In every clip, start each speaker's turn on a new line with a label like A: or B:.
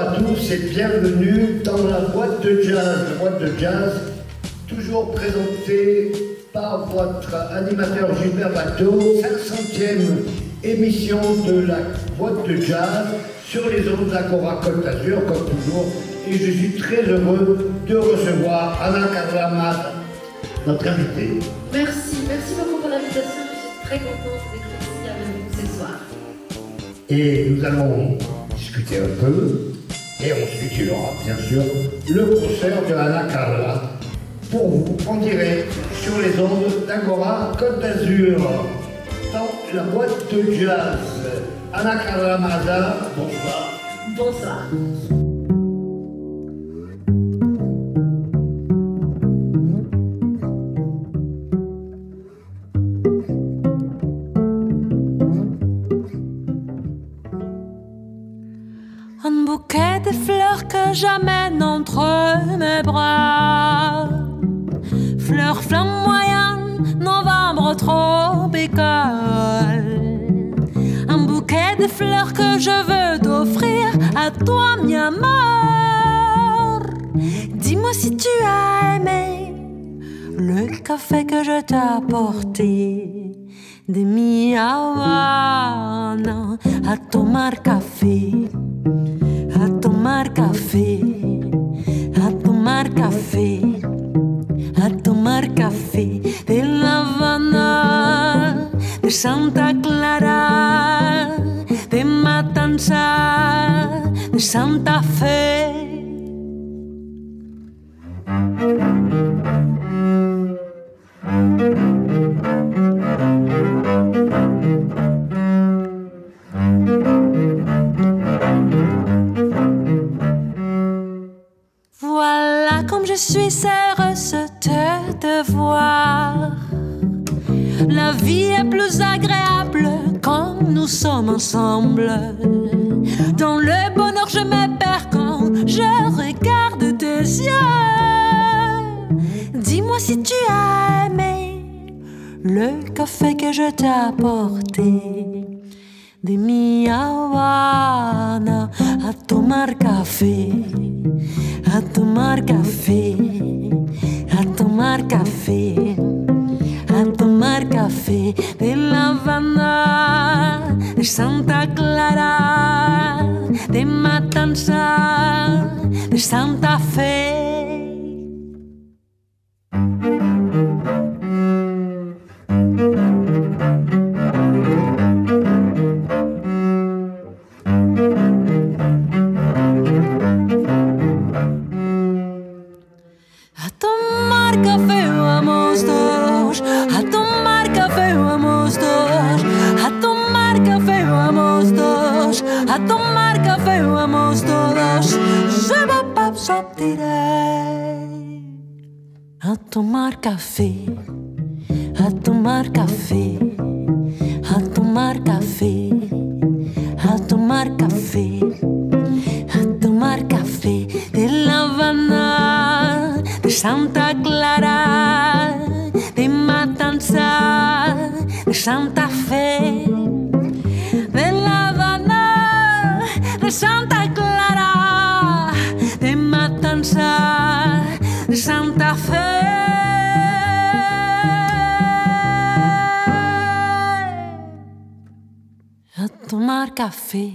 A: Bonsoir à tous et bienvenue dans la boîte de jazz. La boîte de jazz, toujours présentée par votre animateur Gilbert Bateau, 500e émission de la boîte de jazz sur les ondes d'Agora Côte d'Azur, comme toujours. Et je suis très heureux de recevoir Anna Carlamad, notre invitée.
B: Merci, merci beaucoup pour l'invitation. Je suis très contente d'être ici avec vous ce soir.
A: Et nous allons discuter un peu. Et ensuite, il y aura bien sûr le concert de Anna Carla pour vous en direct sur les ondes d'Agora Côte d'Azur. Dans la boîte de jazz, Anna Carla Maza, bonsoir.
B: Bonsoir.
C: Que j'amène entre mes bras. Fleurs flamboyantes, novembre tropical. Un bouquet de fleurs que je veux t'offrir à toi, mi amour. Dis-moi si tu as aimé le café que je t'ai apporté. De mi Havana a tomar café tomar café, a tomar café, a tomar café de La Habana, de Santa Clara, de Matanza, de Santa Fe. Voilà comme je suis heureuse de te voir. La vie est plus agréable quand nous sommes ensemble. Dans le bonheur, je me perds quand je regarde tes yeux. Dis-moi si tu as aimé le café que je t'ai apporté. De mi Habana a tomar café, a tomar café, a tomar café, a tomar café de La Habana, de Santa Clara, de Matanza, de Santa Fe. Tomar café, a tomar café, a tomar café, a tomar café, a tomar café de La Habana, de Santa café,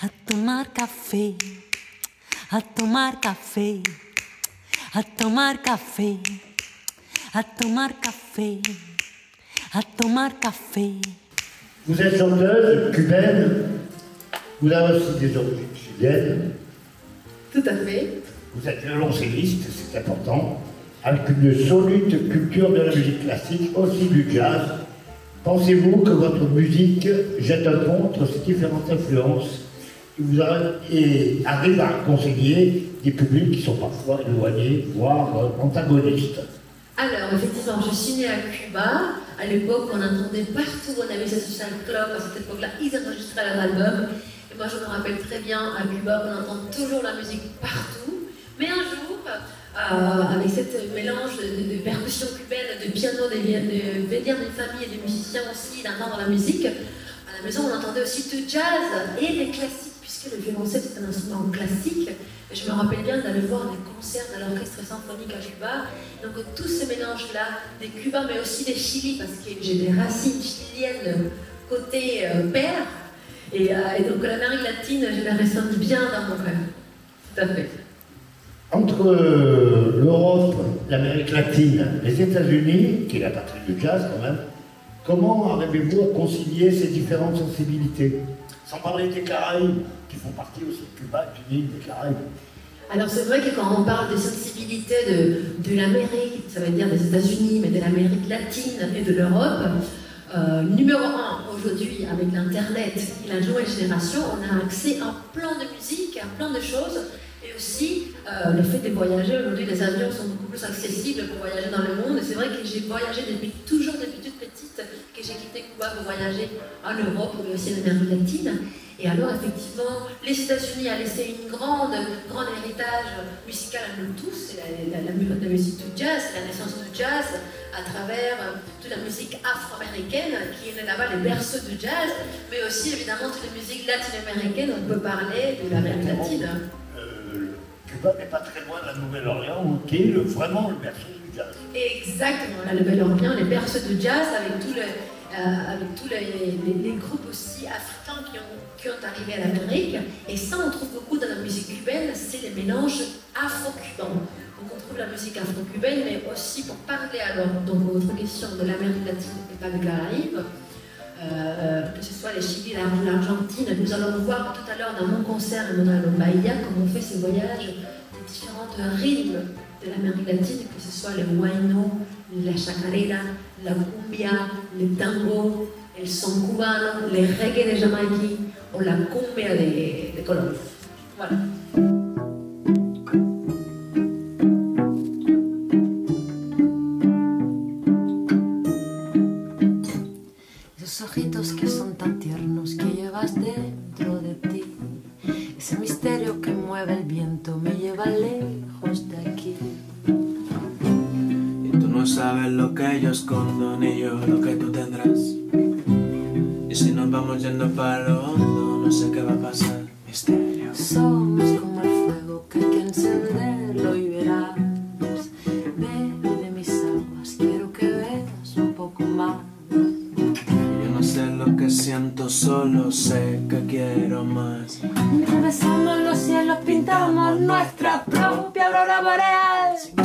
C: a tomar café, a tomar café, a tomar café, a tomar café, a tomar café.
A: Vous êtes chanteuse cubaine, vous avez aussi des origines chiliennes,
B: Tout à fait.
A: vous êtes violoncelliste, c'est important, avec une solide culture de la musique classique, aussi du jazz. Pensez-vous que votre musique jette un pont entre ces différentes influences vous et arrive à conseiller des publics qui sont parfois éloignés, voire euh, antagonistes?
B: Alors, effectivement, je suis née à Cuba. À l'époque, on entendait partout, on avait ces social club. À cette époque-là, ils enregistraient leurs albums. Et moi, je me rappelle très bien, à Cuba, on entend toujours la musique partout. Mais un jour, avec ce mélange de, de percussions cubaines, de piano, de, de venir d'une famille et de musiciens aussi, d'entendre la musique, à la maison, on entendait aussi du jazz et des classiques
C: puisque le violoncelle c'est un instrument classique. Je me rappelle bien d'aller voir des concerts de l'orchestre symphonique à Cuba. Donc tous ces mélanges-là, des Cubains mais aussi des Chili, parce que j'ai des racines chiliennes côté euh, père. Et, euh, et donc l'Amérique latine, je la ressens bien dans mon cœur. Tout à fait.
A: Entre euh, l'Europe, l'Amérique latine, les États-Unis, qui est la patrie du jazz quand même, comment arrivez-vous à concilier ces différentes sensibilités? Sans parler des Caraïbes, qui font partie aussi de Cuba, du Nil, des Caraïbes.
C: Alors c'est vrai que quand on parle des sensibilités de, de l'Amérique, ça veut dire des États-Unis, mais de l'Amérique latine et de l'Europe, euh, numéro un aujourd'hui avec l'Internet et la nouvelle génération, on a accès à plein de musique, à plein de choses. Et aussi, euh, le fait de voyager, aujourd'hui les avions sont beaucoup plus accessibles pour voyager dans le monde. C'est vrai que j'ai voyagé depuis toujours, depuis toute petite, que j'ai quitté Cuba pour voyager en Europe, mais aussi en Amérique latine. Et alors, effectivement, les États-Unis ont laissé une grande, grand héritage musical à nous tous. C'est la, musique du jazz, la naissance du jazz à travers euh, toute la musique afro-américaine qui est là-bas les berceaux du jazz, mais aussi évidemment toute la musique latino-américaine. On peut parler de l'Amérique latine.
A: Cuba n'est pas très loin de la Nouvelle-Orléans, qui est le, vraiment le berceau du jazz.
C: Exactement, la Nouvelle-Orléans, les berceaux du jazz avec euh, tous les, groupes aussi africains qui ont, qui ont arrivé à l'Amérique. Et ça, on trouve beaucoup dans la musique cubaine, c'est les mélanges afro-cubains. Donc on trouve la musique afro-cubaine, mais aussi pour parler alors, donc votre question de l'Amérique latine et pas de Caraïbes, euh, que ce soit les Chili, l'Argentine, nous allons voir tout à l'heure dans mon concert Emmanuel Bahia comment on fait ces voyages des différents rythmes de l'Amérique latine, que ce soit le huayno, la chacarera, la cumbia, le tango, el son cubano, le reggae de Jamaïque o la cumbia de, de Colombia. Voilà.
D: Ojitos que son tan tiernos que llevas dentro de ti. Ese misterio que mueve el viento me lleva lejos de aquí.
E: Y tú no sabes lo que yo escondo, ni yo lo que tú tendrás. Y si nos vamos yendo para lo hondo, no sé qué va a pasar. Misterio.
D: Somos
E: solo sé que quiero más.
D: Atravesamos los cielos, pintamos nuestra propia aurora boreal.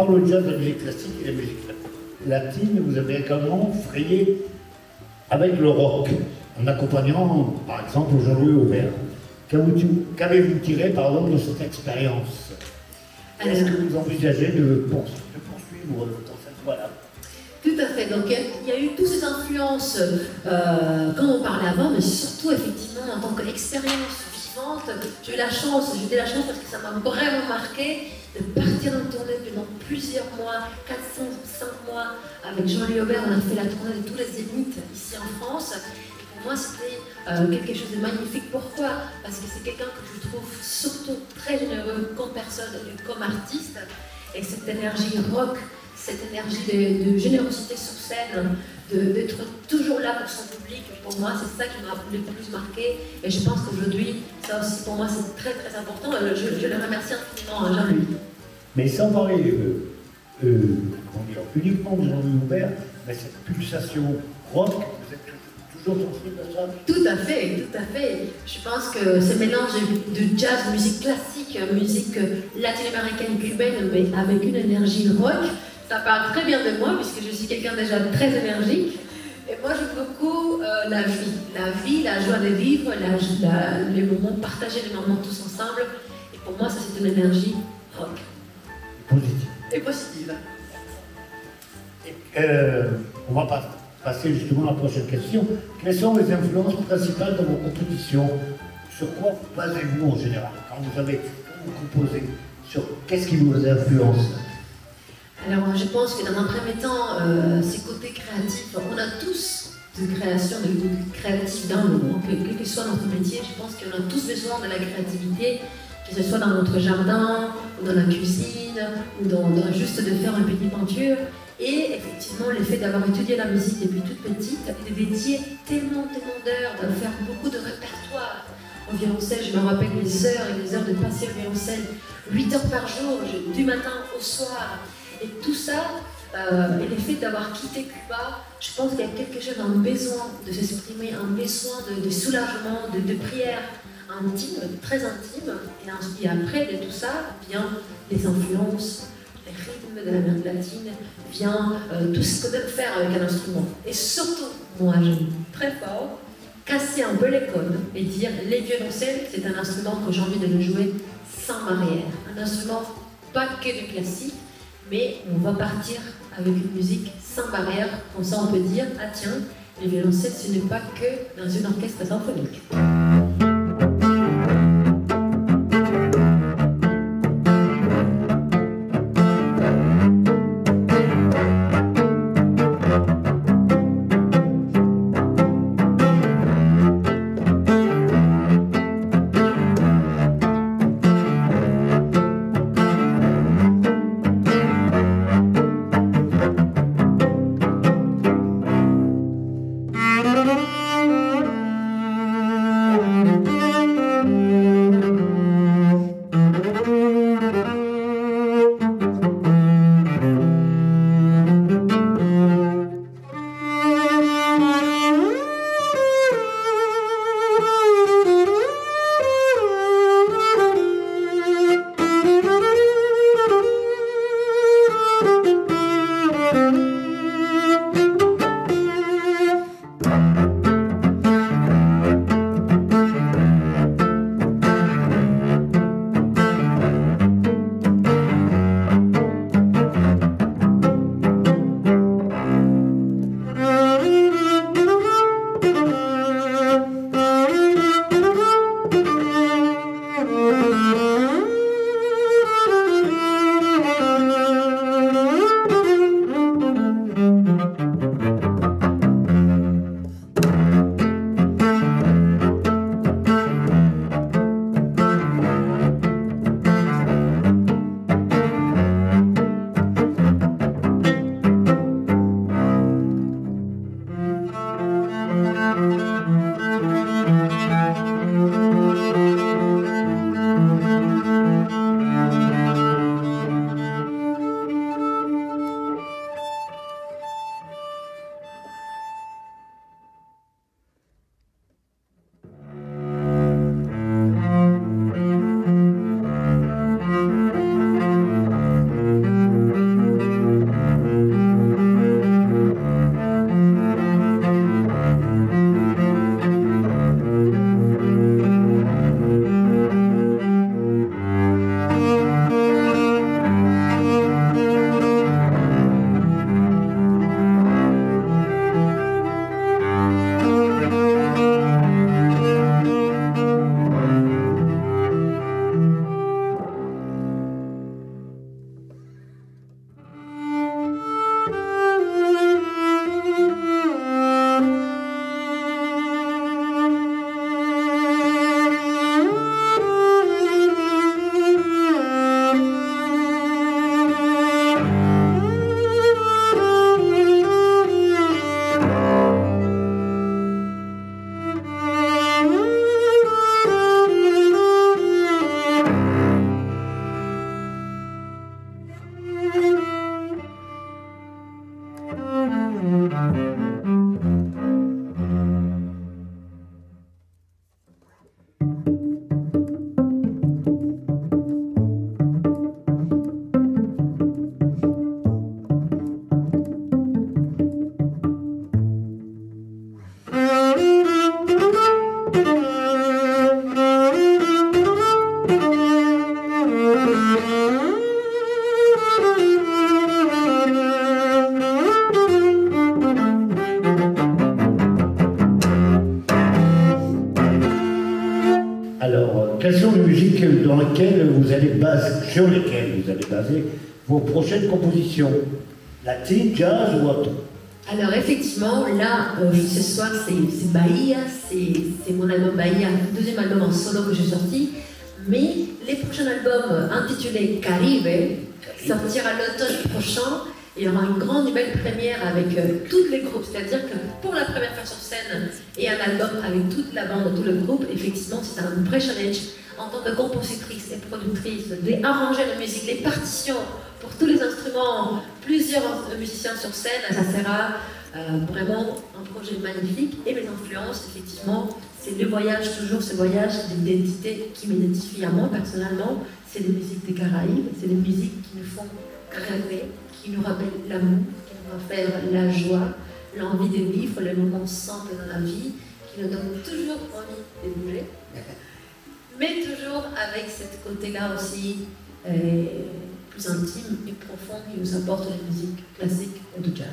A: Part le jazz, la musique classique et la musique latine, vous avez également frayé avec le rock, en accompagnant par exemple Jean-Louis Aubert. Qu'avez-vous tiré par exemple de cette expérience Est-ce que vous envisagez de, poursu- de poursuivre dans cette voie-là
C: Tout à fait. Donc il y a- il y, a eu toutes ces influences, euh, comme on parlait avant, mais surtout effectivement en tant qu'expérience vivante. J'ai eu la chance, j'ai eu la chance parce que ça m'a vraiment marqué de partir en tournée pendant plusieurs mois, 400, 5 mois, avec Jean-Louis Aubert. On a fait la tournée de tous les zéniths ici en France. Pour moi, c'était euh, quelque chose de magnifique. Pourquoi? Parce que c'est quelqu'un que je trouve surtout très généreux comme personne comme artiste. Et cette énergie rock, cette énergie de, générosité sur scène, d'être toujours là pour son public, pour moi, c'est ça qui m'a le plus marqué. Et je pense qu'aujourd'hui, ça aussi, pour moi, c'est très très important. Et je, je le remercie infiniment à Jean-Louis.
A: Mais sans parler euh, euh, uniquement de Jean-Louis Aubert, mais cette pulsation rock, vous êtes toujours sensible à ça?
C: Tout à fait, tout à fait. Je pense que ce mélange de jazz, musique classique, musique latino-américaine, cubaine, mais avec une énergie rock, ça parle très bien de moi puisque je suis quelqu'un déjà très énergique. Et moi, j'aime beaucoup euh, la vie. La vie, la joie de vivre, la, la- les moments partagés, les moments tous ensemble. Et pour moi, ça, c'est une énergie rock.
A: Positif.
C: Et positive.
A: Et, euh, on va pas- passer justement à la prochaine question. Quelles sont les influences principales dans vos compositions? Sur quoi vous basez-vous en général? Quand vous avez quand vous composez Sur qu'est-ce qui vous influence?
C: Alors, je pense que dans un premier temps, euh, ces côtés créatifs, on a tous de création, de, de créatifs dans nous. hein. Que- Quel que soit notre métier, je pense qu'on a tous besoin de la créativité, que ce soit dans notre jardin, ou dans la cuisine, ou dans, juste de faire une petite peinture. Et effectivement, le fait d'avoir étudié la musique depuis toute petite, et de dédier tellement, tellement d'heures, de faire beaucoup de répertoire au violoncelle, je me rappelle les heures et les heures de passer au violoncelle, 8 heures par jour, du matin au soir. Et tout ça, euh, et le fait d'avoir quitté Cuba, je pense qu'il y a quelque chose, un besoin de s'exprimer, un besoin de, soulagement, de, de prière intime, très intime. Et, en- et après de tout ça, vient les influences, les rythmes de l'Amérique latine, vient euh, tout ce qu'on peut faire avec un instrument. Et surtout, moi j'aime très fort, casser un peu les codes et dire les violoncelles, c'est un instrument que j'ai envie de le jouer sans barrière. Un instrument pas que du classique, mais on va partir avec une musique sans barrière. Comme ça, on peut dire ah tiens, les violoncelles, ce n'est pas que dans une orchestre symphonique.
A: Prochaines compositions Latine, jazz ou autre
C: Alors effectivement, là, euh, ce soir, c'est Bahia, c'est mon album Bahia, deuxième album en solo que j'ai sorti. Mais les prochains albums euh, intitulés Caribe sortira l'automne prochain. Il y aura une grande et belle première avec euh, tous les groupes. C'est-à-dire que pour la première fois sur scène et un album avec toute la bande, tout le groupe, effectivement, c'est un vrai challenge en tant que compositrice et productrice, d'arranger la musique, les partitions pour tous les instruments, plusieurs musiciens sur scène, ça sera euh, vraiment un projet magnifique. Et mes influences, effectivement, c'est le voyage, toujours ce voyage d'identité qui m'identifie à moi personnellement. C'est les musiques des Caraïbes, c'est les musiques qui nous font rêver, qui nous rappellent l'amour, qui nous rappellent la joie, l'envie de vivre, les moments simples dans la vie, qui nous donnent toujours envie de bouger. Mais toujours avec ce côté-là aussi euh, plus intime et profond qui nous apporte la musique classique ou du jazz.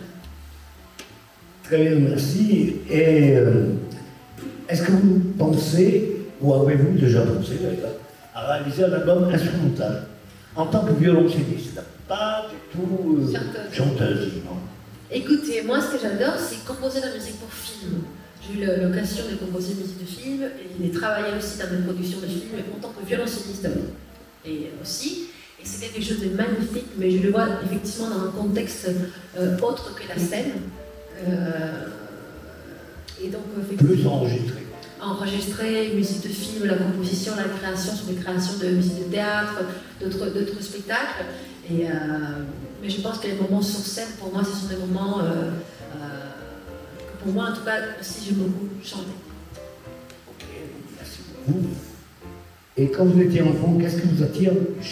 A: Très bien, merci. Et euh, est-ce que vous pensez, ou avez-vous déjà pensé d'ailleurs, à réaliser un album instrumental en tant que violoncelliste? Pas du tout euh,
C: Chanteuse.
A: chanteuse, non
C: Écoutez, moi ce que j'adore, c'est composer de la musique pour film. J'ai eu l'occasion de composer une musique de film et de travailler aussi dans des productions de films en tant que violoncelliste et aussi. C'était quelque chose de magnifique, mais je le vois effectivement dans un contexte euh, autre que la scène. Euh, et donc, effectivement,
A: Plus enregistré.
C: enregistrer, musique de film, la composition, la création, sur des créations de musique de théâtre, d'autres spectacles. Et, euh, mais je pense que les moments sur scène, pour moi, ce sont des moments euh, euh, que pour moi, en tout cas, aussi, j'aime beaucoup chanter.
A: Ok, merci beaucoup. Et quand vous étiez enfant, qu'est-ce qui vous attire le-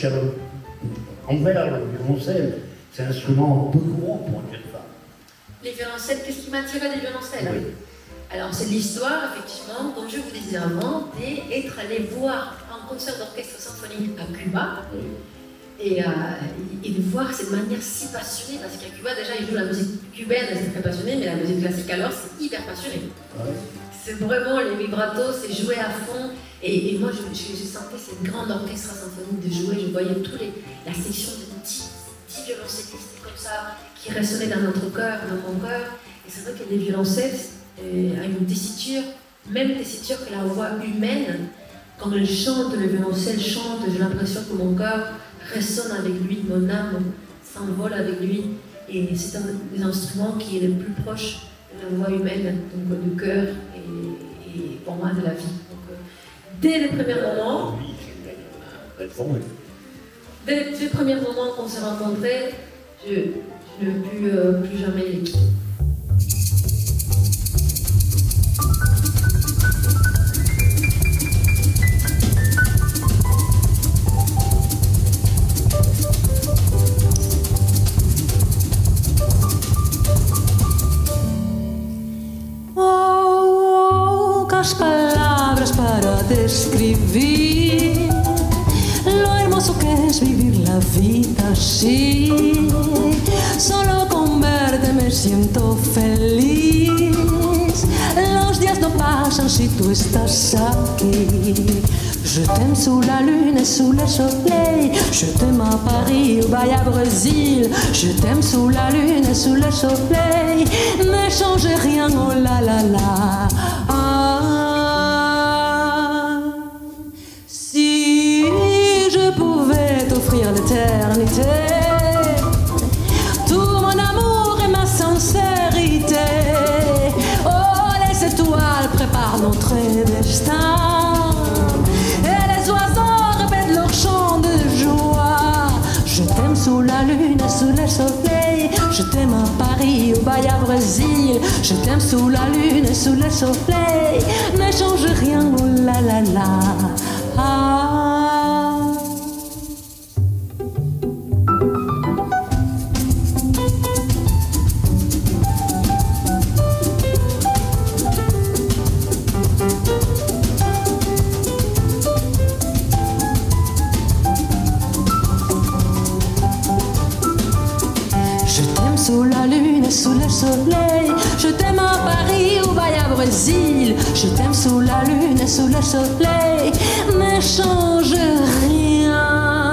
A: envers le violoncelle C'est un instrument peu courant pour une jeune femme.
C: Les violoncelles, qu'est-ce qui m'attirait des violoncelles
A: Oui.
C: Alors, c'est l'histoire, effectivement, comme je vous disais avant, d'être allé voir un concert d'orchestre symphonique à Cuba. Et, euh, et de voir cette manière si passionnée, parce qu'à Cuba, déjà, ils jouent la musique cubaine, c'est très passionné, mais la musique classique, alors, c'est hyper passionné.
A: Ouais.
C: C'est vraiment les vibratos, c'est joué à fond. Et, moi, je, je, sentais cette grande orchestre symphonique de jouer. Je voyais tous les, la section de 10, 10 violoncellistes comme ça, qui résonnaient dans notre cœur, dans mon cœur. Et c'est vrai que les violoncelles euh, une tessiture, même tessiture que la voix humaine. Quand elle chante, le violoncelle chante, j'ai l'impression que mon cœur résonne avec lui, mon âme s'envole avec lui. Et c'est un des instruments qui est le plus proche de la voix humaine, donc du cœur moi de la vie. Donc, euh, dès les premiers moments, dès les premiers moments qu'on s'est rencontrés, je, je ne plus, euh, plus jamais
F: pocas palabras para describir lo hermoso que es vivir la vida así. Solo con verte me siento feliz. Los días no pasan si tú estás aquí. Je t'aime sous la lune et sous le soleil. Je t'aime à Paris ou à Brésil. Je t'aime sous la lune et sous le soleil. Ne change rien, oh la la la. Tout mon amour et ma sincérité. Oh, les étoiles préparent notre destin. Et les oiseaux répètent leur chant de joie. Je t'aime sous la lune sous le soleil. Je t'aime à Paris ou à Brésil. Je t'aime sous la lune sous le soleil. Ne change rien, oh la la la. Ah.
C: sous le soleil. Je t'aime à Paris, au Bahia, Brésil. Je t'aime sous la lune et sous le soleil. N'échange rien.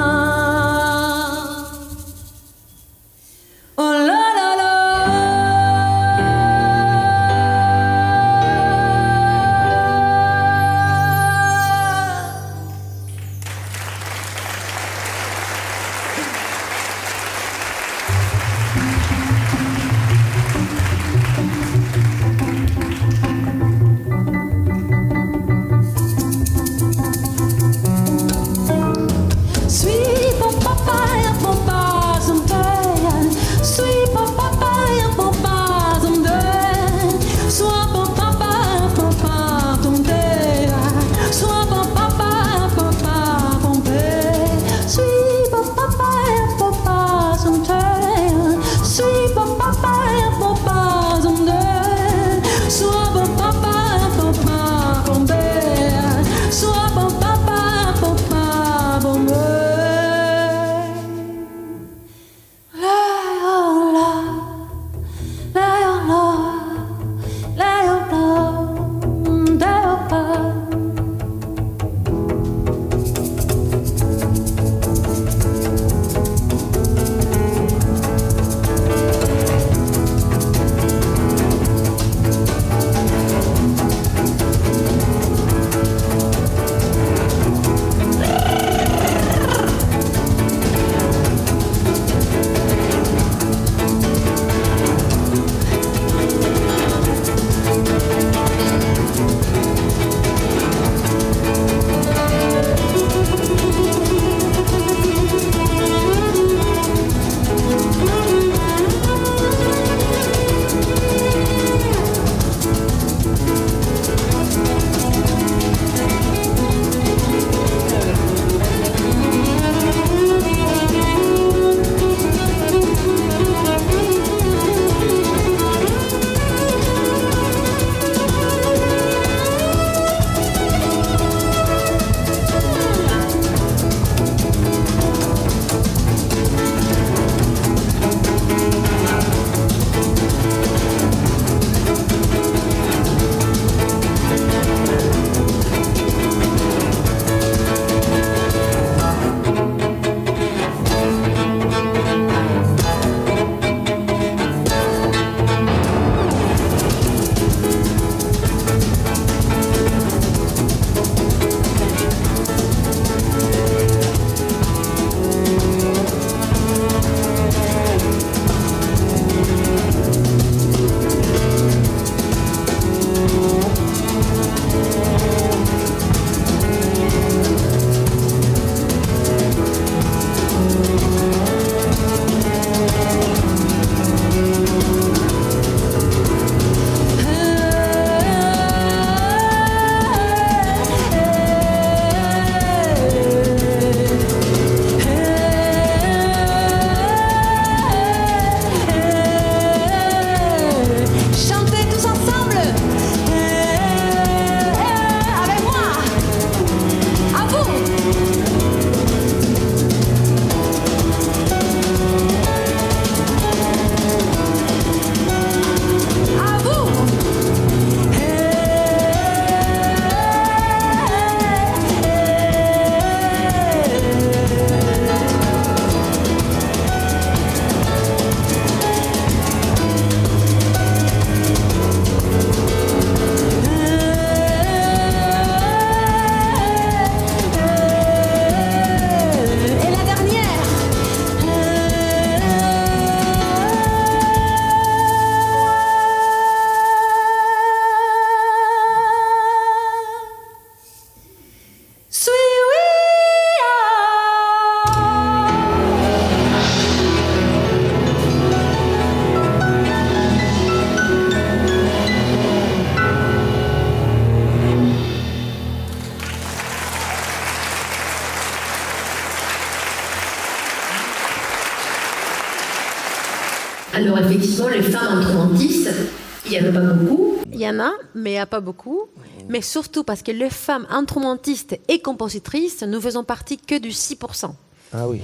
G: mais il n'y a pas beaucoup. Mais surtout parce que les femmes instrumentistes et compositrices ne faisons partie que du 6%.
A: Ah oui.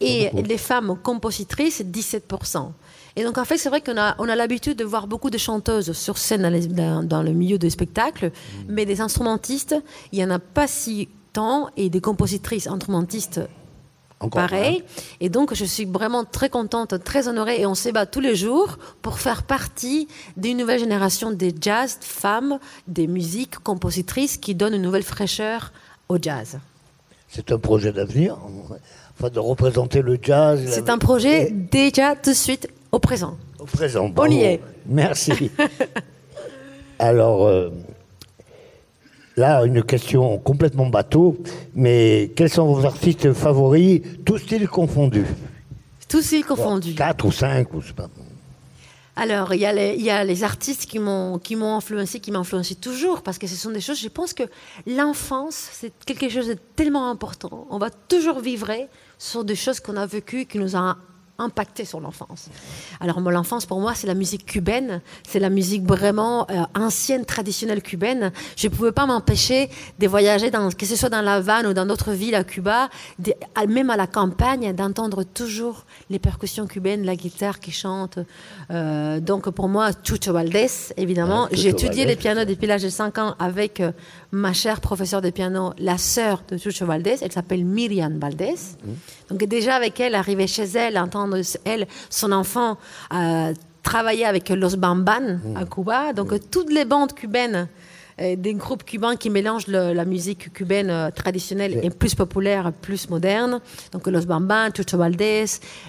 C: Et les femmes compositrices, 17%. Et donc, en fait, c'est vrai qu'on a, on a l'habitude de voir beaucoup de chanteuses sur scène dans, le milieu du spectacle, mmh. mais des instrumentistes, il n'y en a pas si tant, et des compositrices instrumentistes
A: encore
C: pareil. Et donc, je suis vraiment très contente, très honorée, et on se bat tous les jours pour faire partie d'une nouvelle génération des jazz femmes, des musiques compositrices qui donnent une nouvelle fraîcheur au jazz.
A: C'est un projet d'avenir, enfin de représenter le jazz.
C: C'est un projet
A: et-
C: déjà tout de suite au présent.
A: Au présent.
C: On y est.
A: Merci. Alors, euh, là, une question complètement bateau, mais quels sont vos artistes favoris, tous styles confondus
C: Tous styles confondus.
A: Quatre ou cinq, ou je sais pas.
C: Alors, il y, a les- il y a les artistes qui m'ont qui m'ont influencé, qui m'influencent toujours, parce que ce sont des choses. Je pense que l'enfance, c'est quelque chose de tellement important. On va toujours vivre sur des choses qu'on a vécues, qui nous ont impacté sur l'enfance. Alors, moi, l'enfance, pour moi, c'est la musique cubaine. C'est la musique vraiment euh, ancienne, traditionnelle cubaine. Je ne pouvais pas m'empêcher de voyager, dans, que ce soit dans La Havane ou dans d'autres villes à Cuba, de- même à la campagne, d'entendre toujours les percussions cubaines, la guitare qui chante. Euh, donc, pour moi, Chucho Valdés, évidemment.
A: Chucho
C: J'ai étudié les pianos depuis l'âge de 5 ans avec euh, ma chère professeure de piano, la sœur de Chucho Valdés. Elle s'appelle Myriam Valdés. Donc déjà avec elle, arriver chez elle, entendre elle, son enfant euh, travailler avec Los Bamban à Cuba. Donc euh, toutes les bandes cubaines, euh, des groupes cubains qui mélangent le- la musique cubaine euh, traditionnelle et plus populaire, plus moderne. Donc Los Bamban, Chucho Valdés,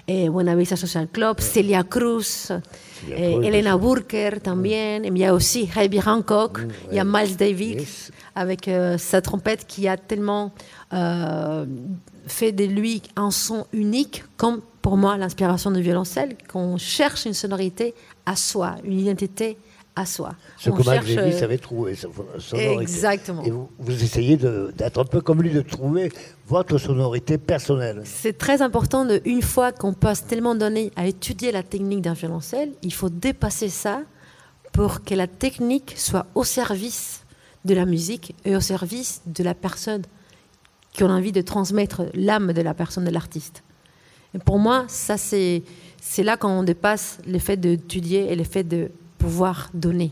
C: et Buena Vista Social Club, Celia Cruz. et Elena Burker también, il y a aussi Herbie Hancock, il y a Miles Davis
A: Yes.
C: avec euh, sa trompette qui a tellement euh, fait de lui un son unique, comme pour moi l'inspiration du violoncelle, qu'on cherche une sonorité à soi, une identité à soi.
A: Ce que
C: cherche,
A: Davis
C: euh,
A: avait trouvé, sa sonorité.
C: Exactement.
A: Et vous, vous essayez de- d'être un peu comme lui, de trouver votre sonorité personnelle.
C: C'est très important de, une fois qu'on passe tellement d'années à étudier la technique d'un violoncelle, il faut dépasser ça pour que la technique soit au service de la musique et au service de la personne qui a envie de transmettre l'âme de la personne, de l'artiste. Et pour moi, ça c'est c'est là qu'on dépasse le fait d'étudier et le fait de pouvoir donner.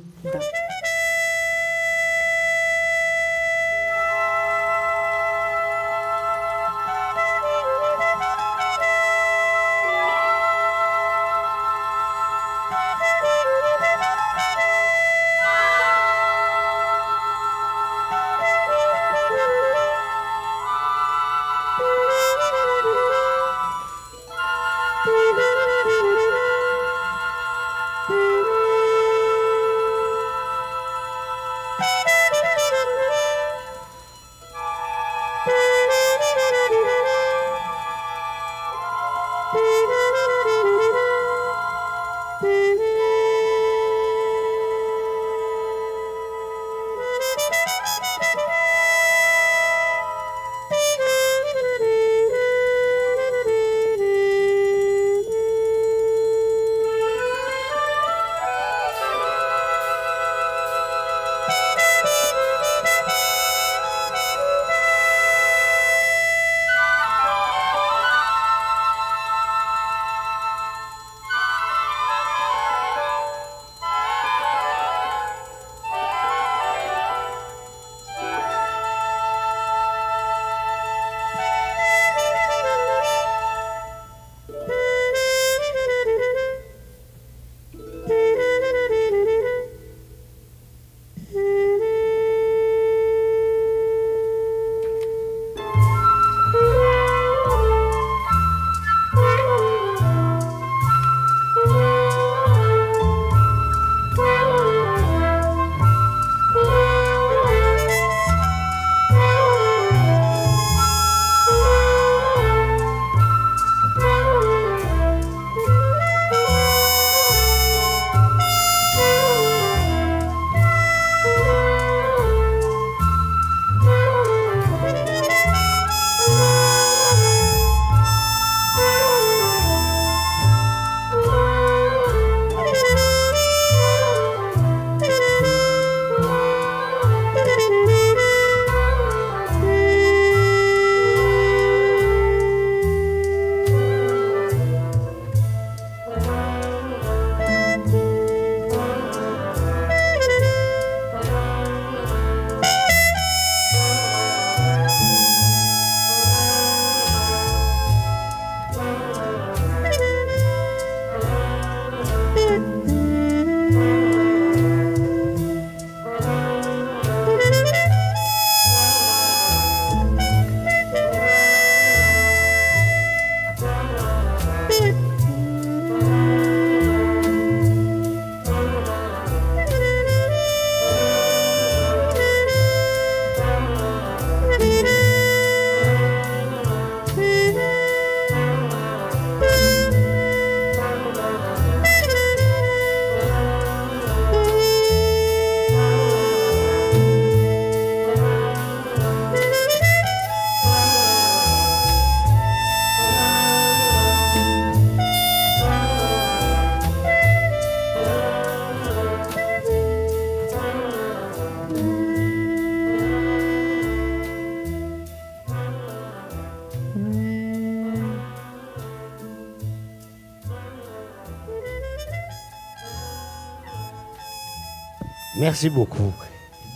A: Merci beaucoup.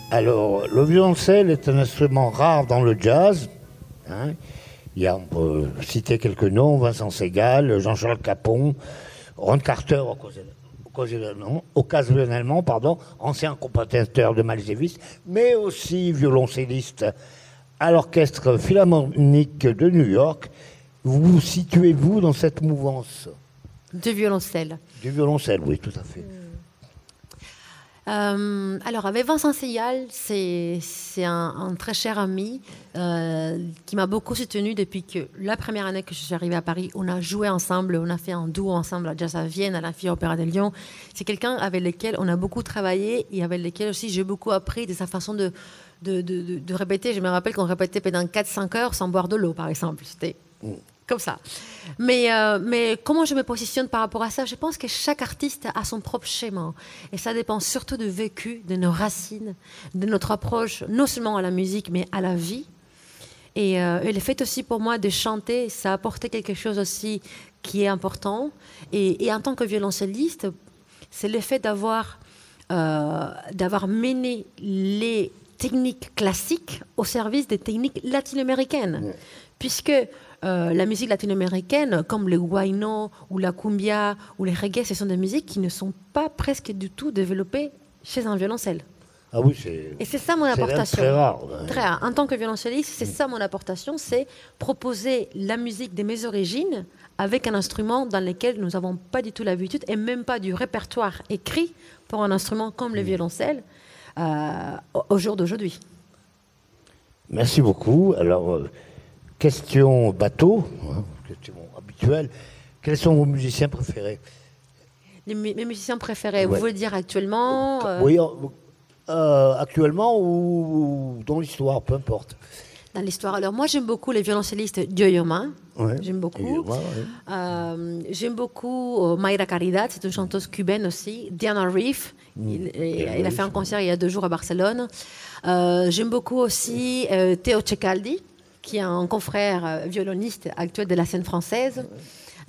A: Alors, le violoncelle est un instrument rare dans le jazz. hein. Il y a, on peut citer quelques noms, Vincent Segal, Jean-Charles Capon, Ron Carter, occasionnellement, pardon, ancien compositeur de Miles Davis, mais aussi violoncelliste à l'Orchestre Philharmonique de New York. Vous vous situez-vous dans cette mouvance?
C: De violoncelle.
A: du violoncelle Oui, tout à fait.
C: Euh, alors, avec Vincent Seyal, c'est un, très cher ami euh, qui m'a beaucoup soutenu depuis que la première année que je suis arrivée à Paris, on a joué ensemble, on a fait un duo ensemble à Jazz à Vienne, à la Fille Opéra de Lyon. C'est quelqu'un avec lequel on a beaucoup travaillé et avec lequel aussi j'ai beaucoup appris de sa façon de, de, de, répéter. Je me rappelle qu'on répétait pendant 4-5 heures sans boire de l'eau, par exemple. Comme ça. Mais, euh, mais comment je me positionne par rapport à ça? Je pense que chaque artiste a son propre schéma. Et ça dépend surtout du vécu, de nos racines, de notre approche, non seulement à la musique, mais à la vie. Et, euh, et le fait aussi pour moi de chanter, ça a apporté quelque chose aussi qui est important. Et, et en tant que violoncelliste, c'est le fait d'avoir euh, d'avoir mené les techniques classiques au service des techniques latino-américaines. Puisque euh, la musique latino-américaine, comme le guayno ou la cumbia ou les reggae, ce sont des musiques qui ne sont pas presque du tout développées chez un violoncelle.
A: Ah oui, c'est
C: Et c'est ça mon apportation.
A: très rare. ouais.
C: Très rare. En tant que violoncelliste, c'est ça mon apportation, c'est proposer la musique de mes origines avec un instrument dans lequel nous n'avons pas du tout l'habitude et même pas du répertoire écrit pour un instrument comme le violoncelle euh, au- au jour d'aujourd'hui.
A: Merci beaucoup. Alors, euh, question bateau, hein, question habituelle. Quels sont vos musiciens préférés?
C: Les mes musiciens préférés,
A: Ouais.
C: vous voulez dire actuellement euh,
A: Oui, euh, actuellement ou, dans l'histoire, peu importe.
C: dans l'histoire Alors moi j'aime beaucoup les violoncellistes
A: Ouais.
C: j'aime beaucoup.
A: Ouais.
C: Euh, J'aime beaucoup Mayra Caridad, c'est une chanteuse cubaine aussi. Diana Reef, il,
A: Diana
C: il a fait un concert il y a deux jours à Barcelone. Euh, J'aime beaucoup aussi euh, Théo Cecaldi, qui est un confrère euh, violoniste actuel de la scène française.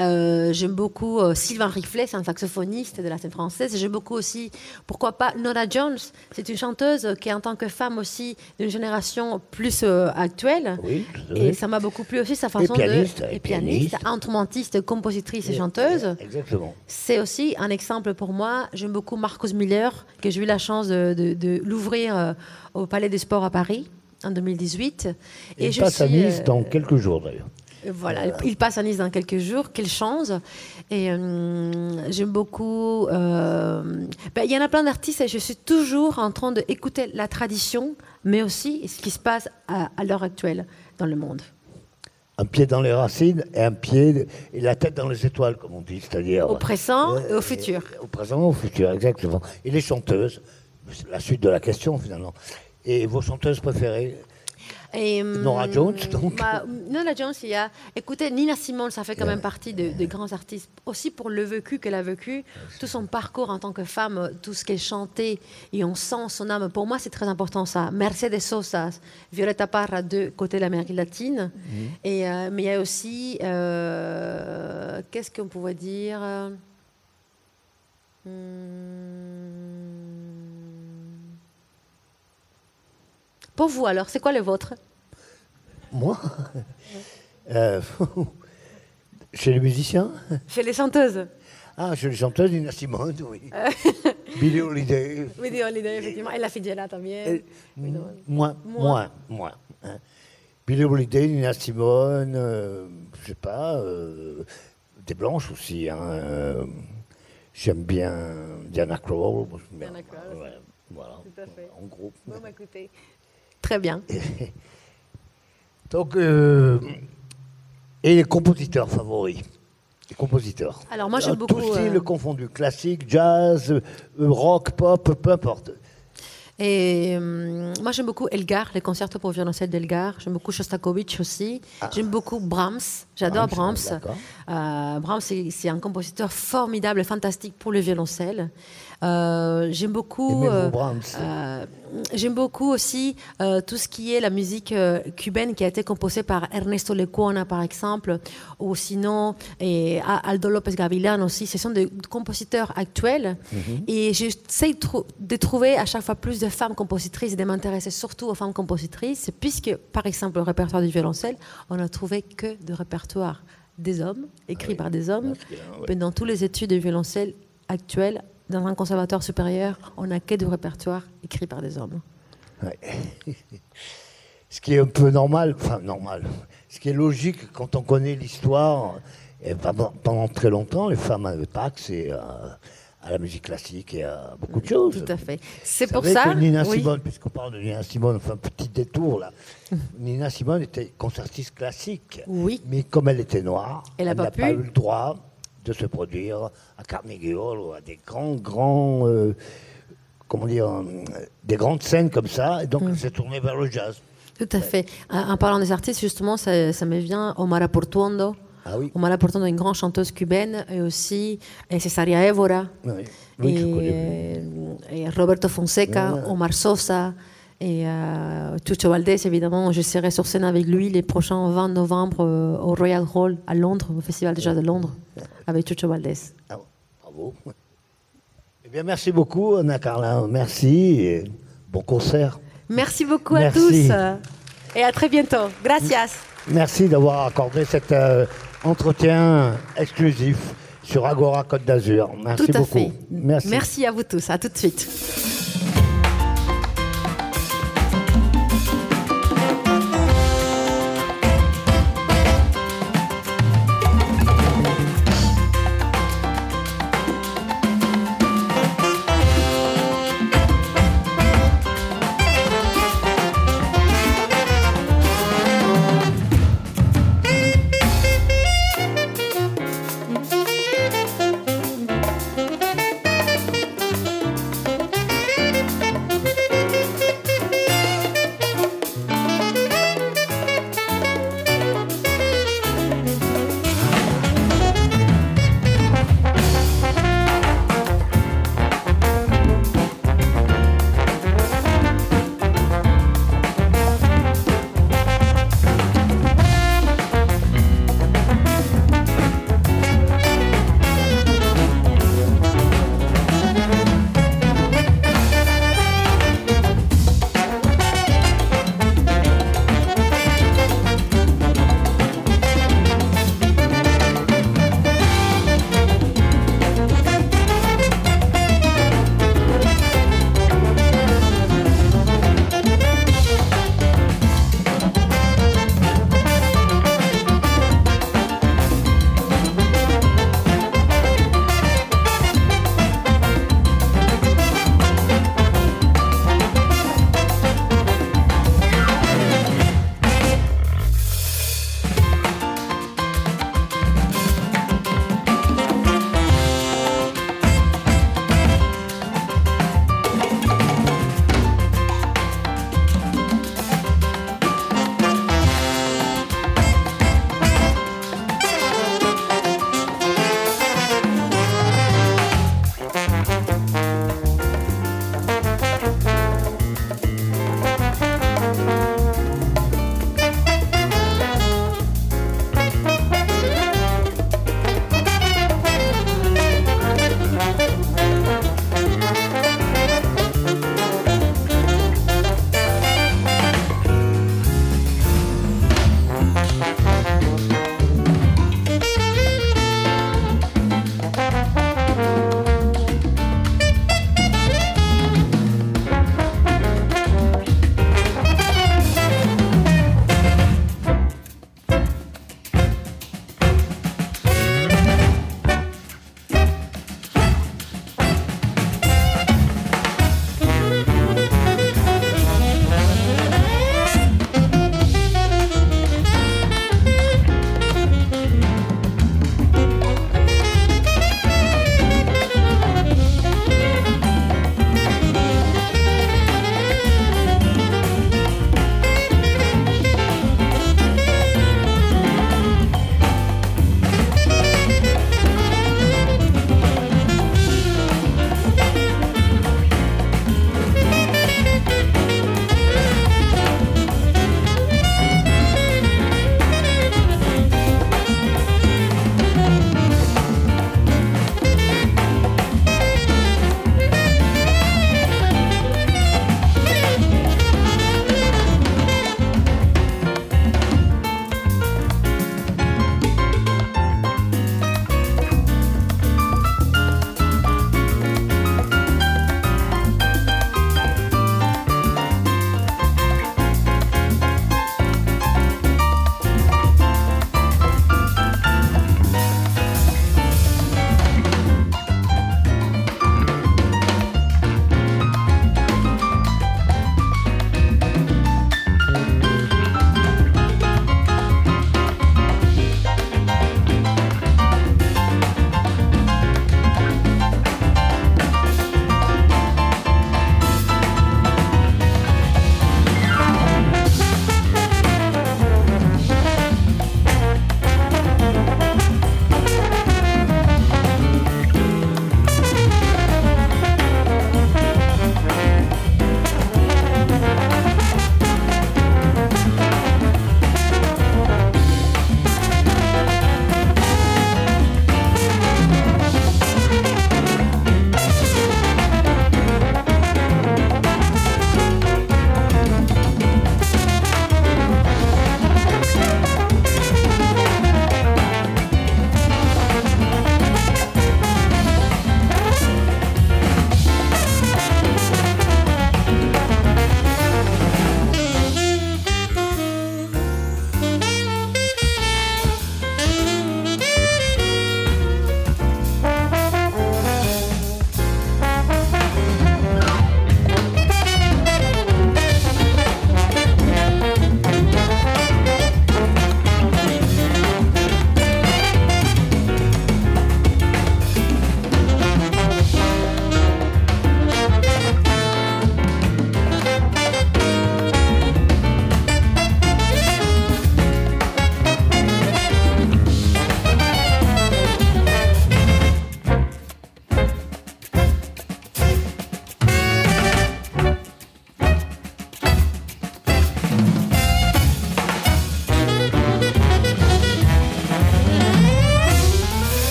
C: Euh, J'aime beaucoup euh, Sylvain Riflet, c'est un saxophoniste de la scène française. J'aime beaucoup aussi, pourquoi pas, Nora Jones. C'est une chanteuse qui est en tant que femme aussi d'une génération plus euh, actuelle.
A: Oui,
C: Et ça m'a beaucoup plu aussi sa façon
A: pianiste,
C: de
A: et
C: et pianiste,
A: pianiste.
C: instrumentiste, compositrice et chanteuse.
A: Exactement.
C: C'est aussi un exemple pour moi. J'aime beaucoup Marcos Miller, que j'ai eu la chance de, de- de l'ouvrir au Palais des Sports à Paris en 2018.
A: Et
C: je
A: passe à Nice
C: euh,
A: dans quelques jours d'ailleurs.
C: voilà, il passe à Nice dans quelques jours. Quelle chance Et euh, j'aime beaucoup. euh, ben, Il y en a plein d'artistes et je suis toujours en train d'écouter la tradition, mais aussi ce qui se passe à, à l'heure actuelle dans le monde.
A: Un pied dans les racines et un pied et la tête dans les étoiles, comme on dit, c'est-à-dire
C: Au présent
A: Euh,
C: et au futur.
A: Au présent et au futur, exactement. Et les chanteuses, c'est la suite de la question finalement. Et vos chanteuses préférées
C: Et, hum,
A: Nora Jones, donc.
C: bah, Nora Jones, il y a. Écoutez, Nina Simone, ça fait quand
A: Ouais.
C: même partie de- des grands artistes. Aussi pour le vécu qu'elle a vécu, tout son parcours en tant que femme, tout ce qu'elle chantait, et on sent son âme. Pour moi, c'est très important ça. Mercedes Sosa, Violeta Parra de côté de l'Amérique latine.
A: Mhm.
C: Et, euh, mais il y a aussi. euh, Qu'est-ce qu'on pourrait dire Hum. Pour vous alors, c'est quoi le vôtre?
A: Moi? Euh, Chez les musiciens
C: Chez les chanteuses.
A: Ah, chez les chanteuses, Nina Simone, oui. Billie Holiday.
C: Dion Holiday, effectivement. Et la Fidjela también. Oui.
A: Moins,
C: Moins.
A: moins, hein. Billie Holiday, Nina Simone, euh, je sais pas, euh, des blanches aussi. hein, euh, J'aime bien Diana bien-
C: Diana
A: ouais, voilà,
C: Tout à fait.
A: en groupe.
C: bah, Très bien.
A: Donc, euh, et les compositeurs favoris Les compositeurs.
C: Alors, moi, j'aime
A: Dans
C: beaucoup,
A: Tous styles
C: euh,
A: confondus, classique, jazz, euh, rock, pop, peu importe.
C: Et moi, j'aime beaucoup Elgar, les concertos pour violoncelle d'Elgar. J'aime beaucoup Shostakovich aussi. J'aime beaucoup Brahms. J'adore
A: Brahms,
C: Brahms. Euh, Brahms, c'est un compositeur formidable fantastique pour le violoncelle. Euh, j'aime beaucoup. Euh, euh, J'aime beaucoup aussi tout ce qui est la musique cubaine qui a été composée par Ernesto Lecuona, par exemple, ou sinon et Aldo López Gavilán aussi. Ce sont des compositeurs actuels. Et j'essaie de, trou- de trouver à chaque fois plus de femmes compositrices et de m'intéresser surtout aux femmes compositrices, puisque, par exemple, le répertoire du violoncelle, on n'a trouvé que de répertoires des hommes, écrits par des hommes. Mais dans toutes les études de violoncelle actuelles, dans un conservatoire supérieur, on n'a que du répertoire écrit par des hommes.
A: Ouais. Ce qui est un peu normal, enfin normal, ce qui est logique quand on connaît l'histoire. Et pendant, très longtemps, les femmes n'avaient pas accès à, à la musique classique et à beaucoup de choses.
C: Tout à fait. C'est pour ça.
A: que Nina
C: oui.
A: Simone, puisqu'on parle de Nina Simone, enfin petit détour là. Nina Simone était concertiste classique.
C: Oui.
A: Mais comme elle était noire,
C: Elle
A: n'a
C: pas
A: eu le droit de se produire à Carnegie Hall ou à des grands, grands, euh, comment dire, euh, des grandes scènes comme ça. Et donc
C: Mm.
A: elle s'est tournée vers le jazz.
C: Tout à fait. En, parlant des artistes, justement, ça, ça me vient Omar Portuondo.
A: Ah oui.
C: Omar Portuondo, une grande chanteuse cubaine, et aussi Cesaria Évora.
A: Oui, oui,
C: et, et Roberto Fonseca,
A: Ouais.
C: Omar Sosa, et euh, Chucho Valdés, évidemment. Je serai sur scène avec lui les prochains 20 novembre euh, au Royal Hall à Londres, au Festival Jazz de Londres, avec Chucho Valdés.
A: Ah, bravo. Eh bien, merci beaucoup, Anna Carlin. Merci et bon concert.
C: Merci beaucoup
A: Merci.
C: à tous et à très bientôt. Gracias.
A: Merci d'avoir accordé cet euh, entretien exclusif sur Agora Côte d'Azur. Merci
C: Tout à
A: beaucoup.
C: fait.
A: Merci.
C: Merci à vous tous. À tout de suite.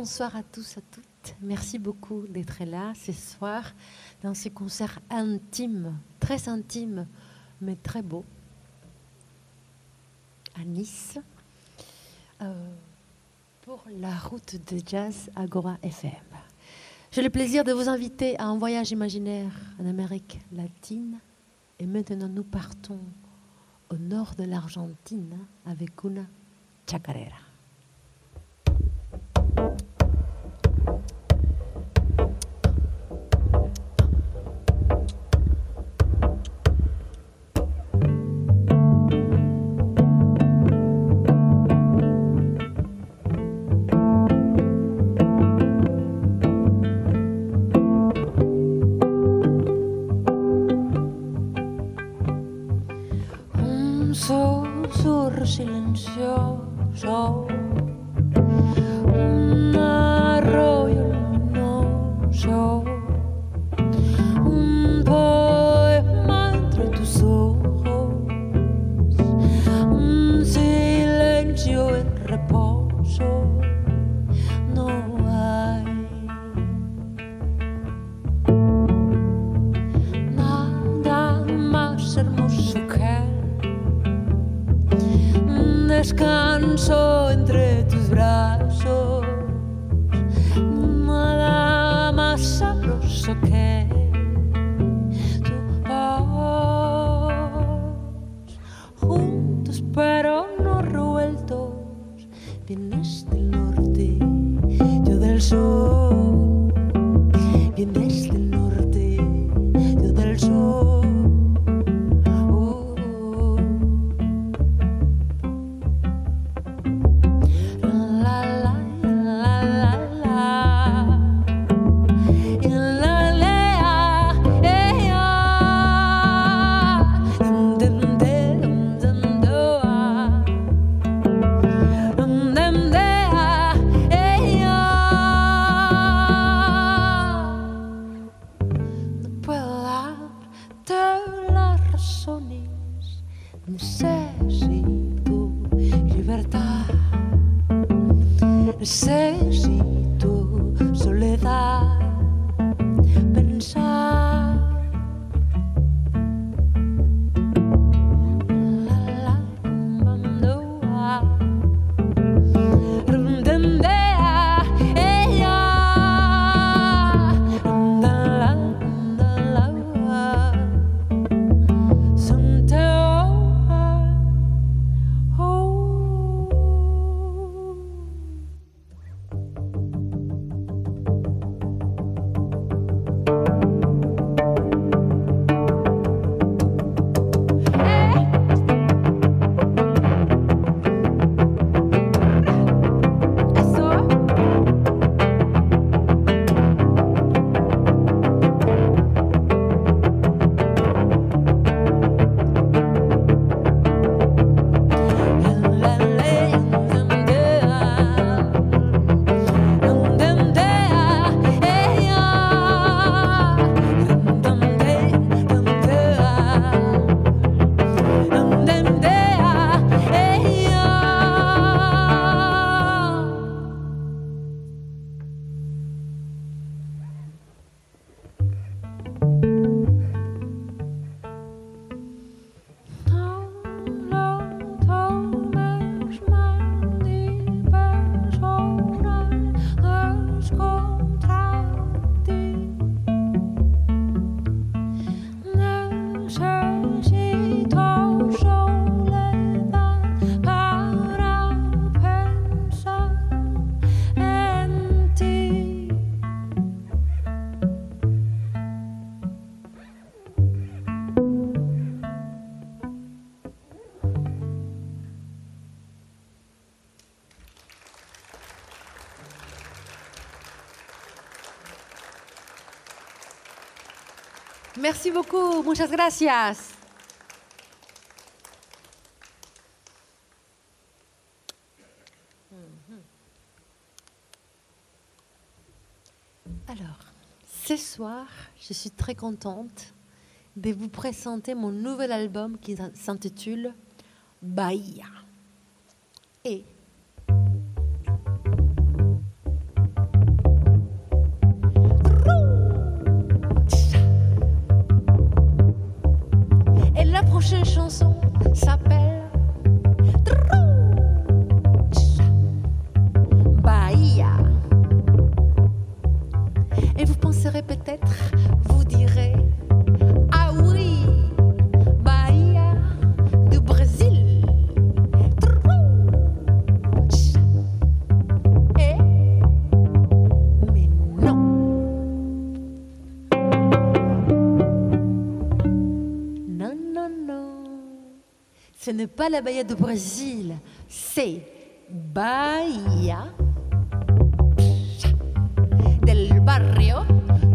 C: Bonsoir à tous, à toutes. Merci beaucoup d'être là ce soir dans ce concert intime, très intime, mais très beau, à Nice, euh, pour la route de jazz Agora FM. J'ai le plaisir de vous inviter à un voyage imaginaire en Amérique latine. Et maintenant, nous partons au nord de l'Argentine avec una chacarera. Un susurro Merci beaucoup, muchas gracias. Alors, ce soir, je suis très contente de vous présenter mon nouvel album qui s'intitule Bahia. Et prochaine chanson s'appelle Bahia. Et vous penserez peut-être, vous direz, Ce n'est pas la Bahia du Brésil, c'est Bahia del barrio,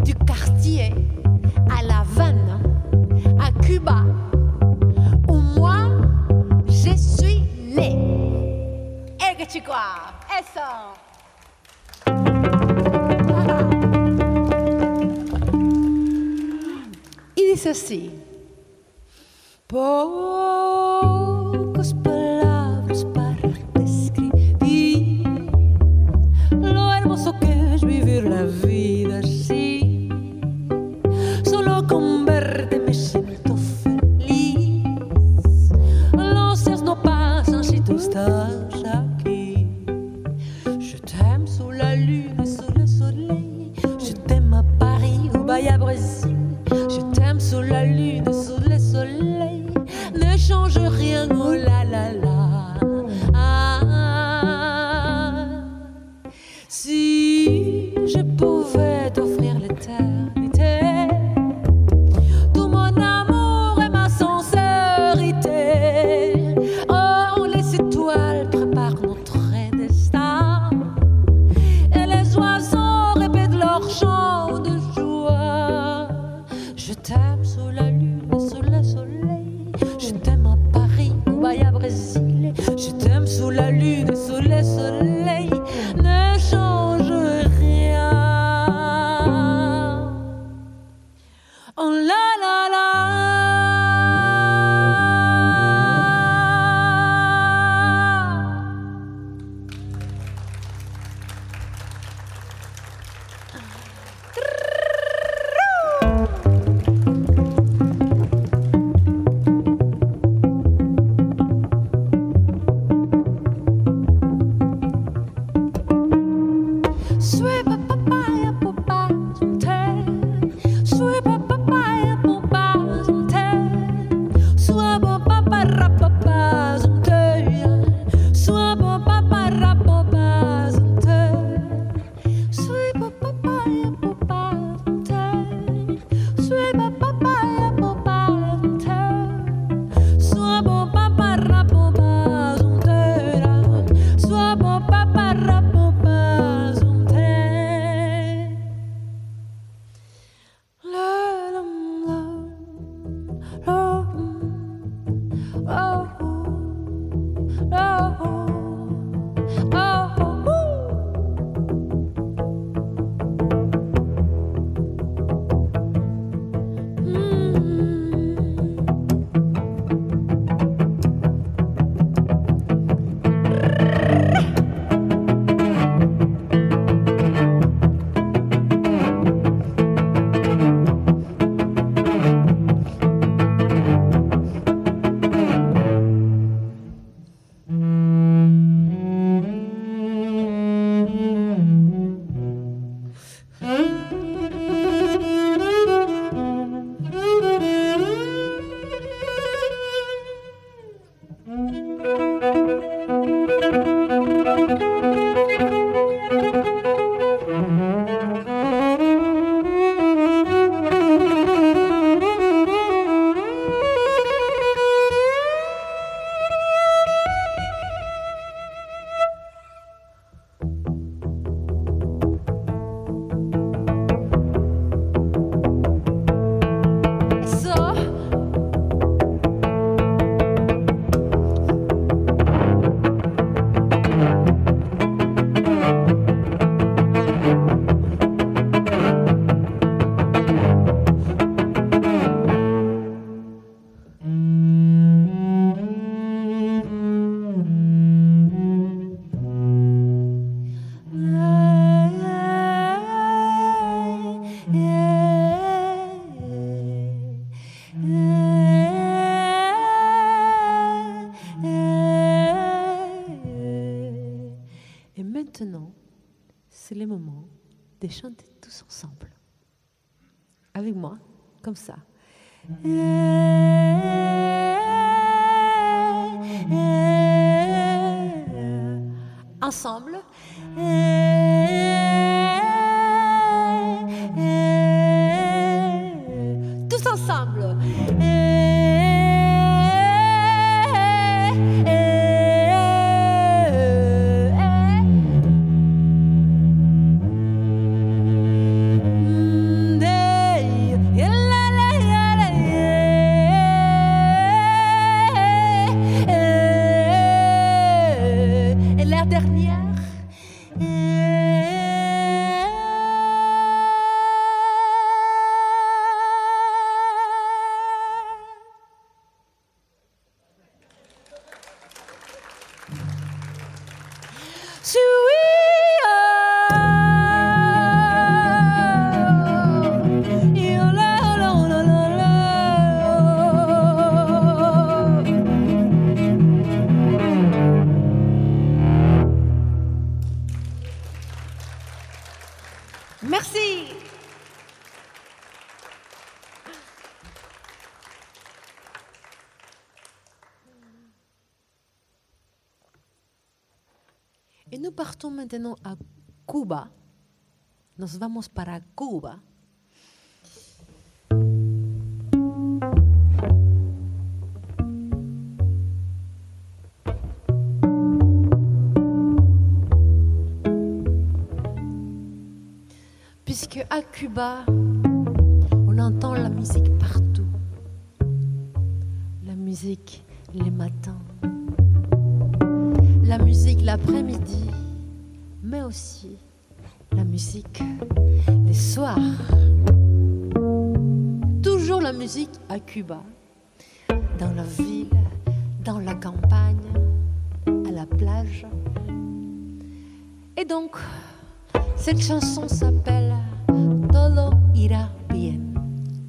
C: du quartier, à La Havane, à Cuba, où moi, je suis né. Et que tu crois? Eso. Dice así. Pocas de chanter tous ensemble. Avec moi, comme ça. Ensemble. nos vamos para Cuba. Puisque à Cuba, on entend la musique partout. La musique les matins, la musique l'après-midi, mais aussi musique les soirs. Toujours la musique à Cuba, dans la ville, dans la campagne, à la plage. Et donc, cette chanson s'appelle Todo ira bien,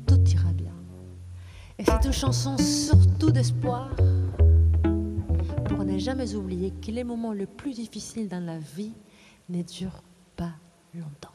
C: tout ira bien. Et c'est une chanson surtout d'espoir pour ne jamais oublier que les moments les plus difficiles dans la vie ne durent longtemps.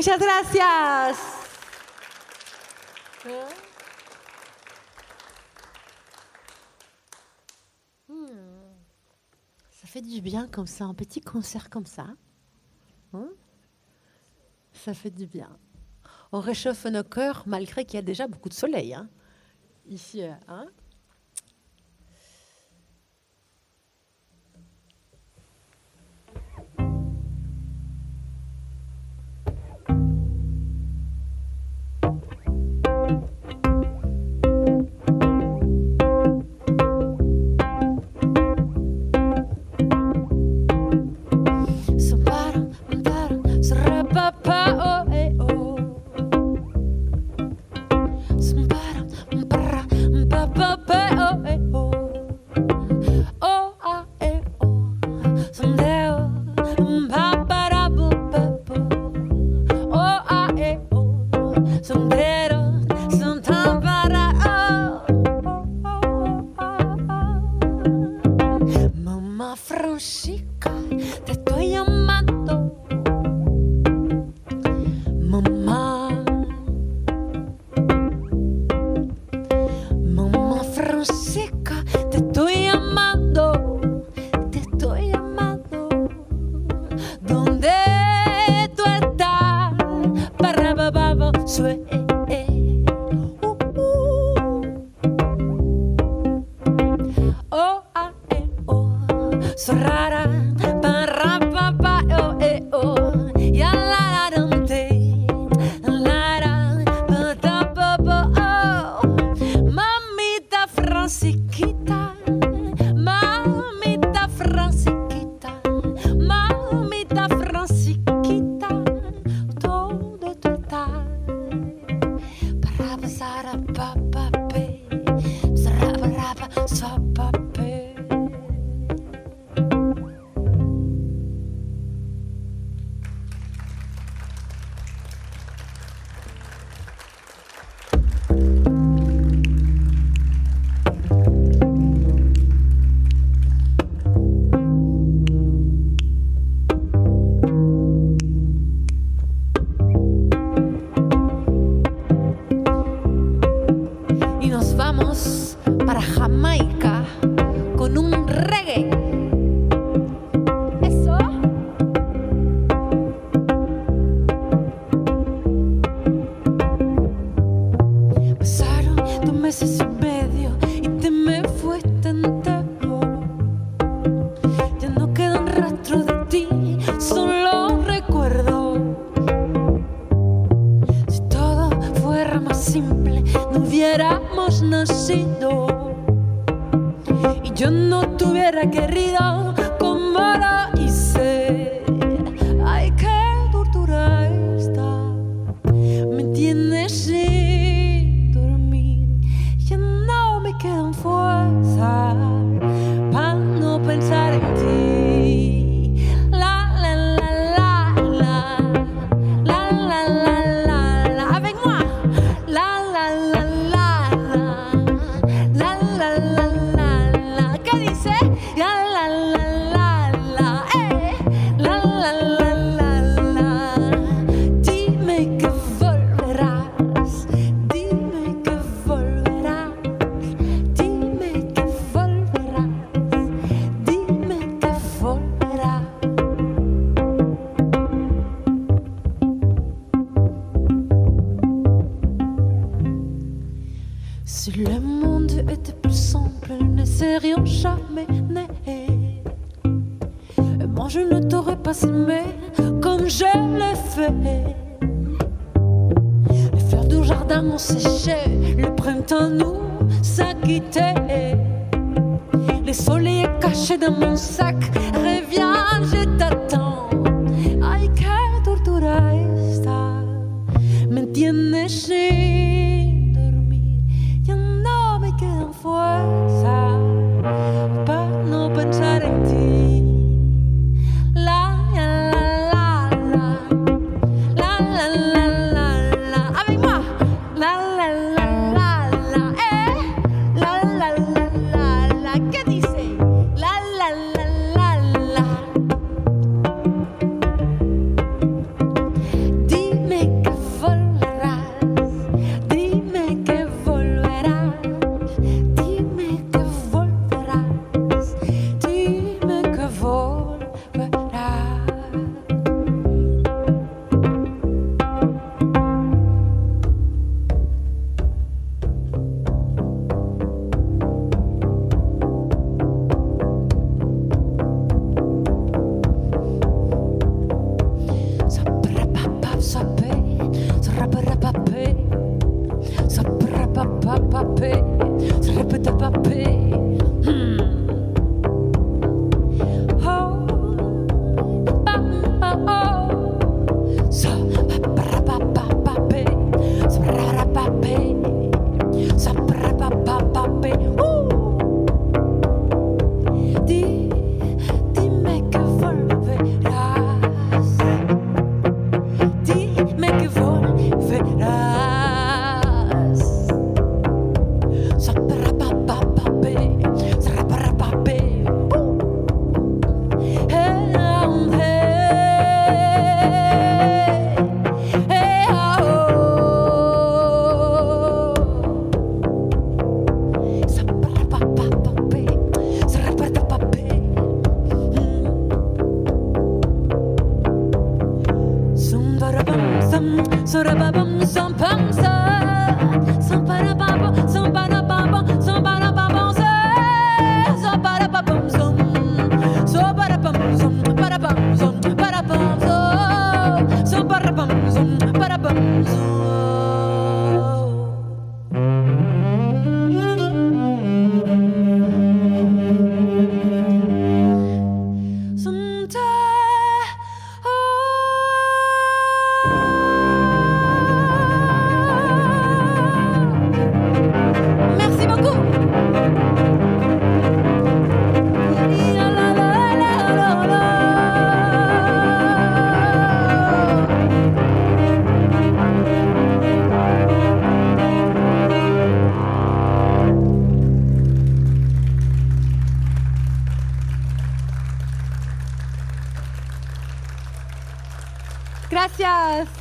C: Muchas gracias. Hein? Hmm. Ça fait du bien comme ça, un petit concert comme ça. Hein? Ça fait du bien. On réchauffe nos cœurs malgré qu'il y a déjà beaucoup de soleil. Hein Ici, hein? Gracias.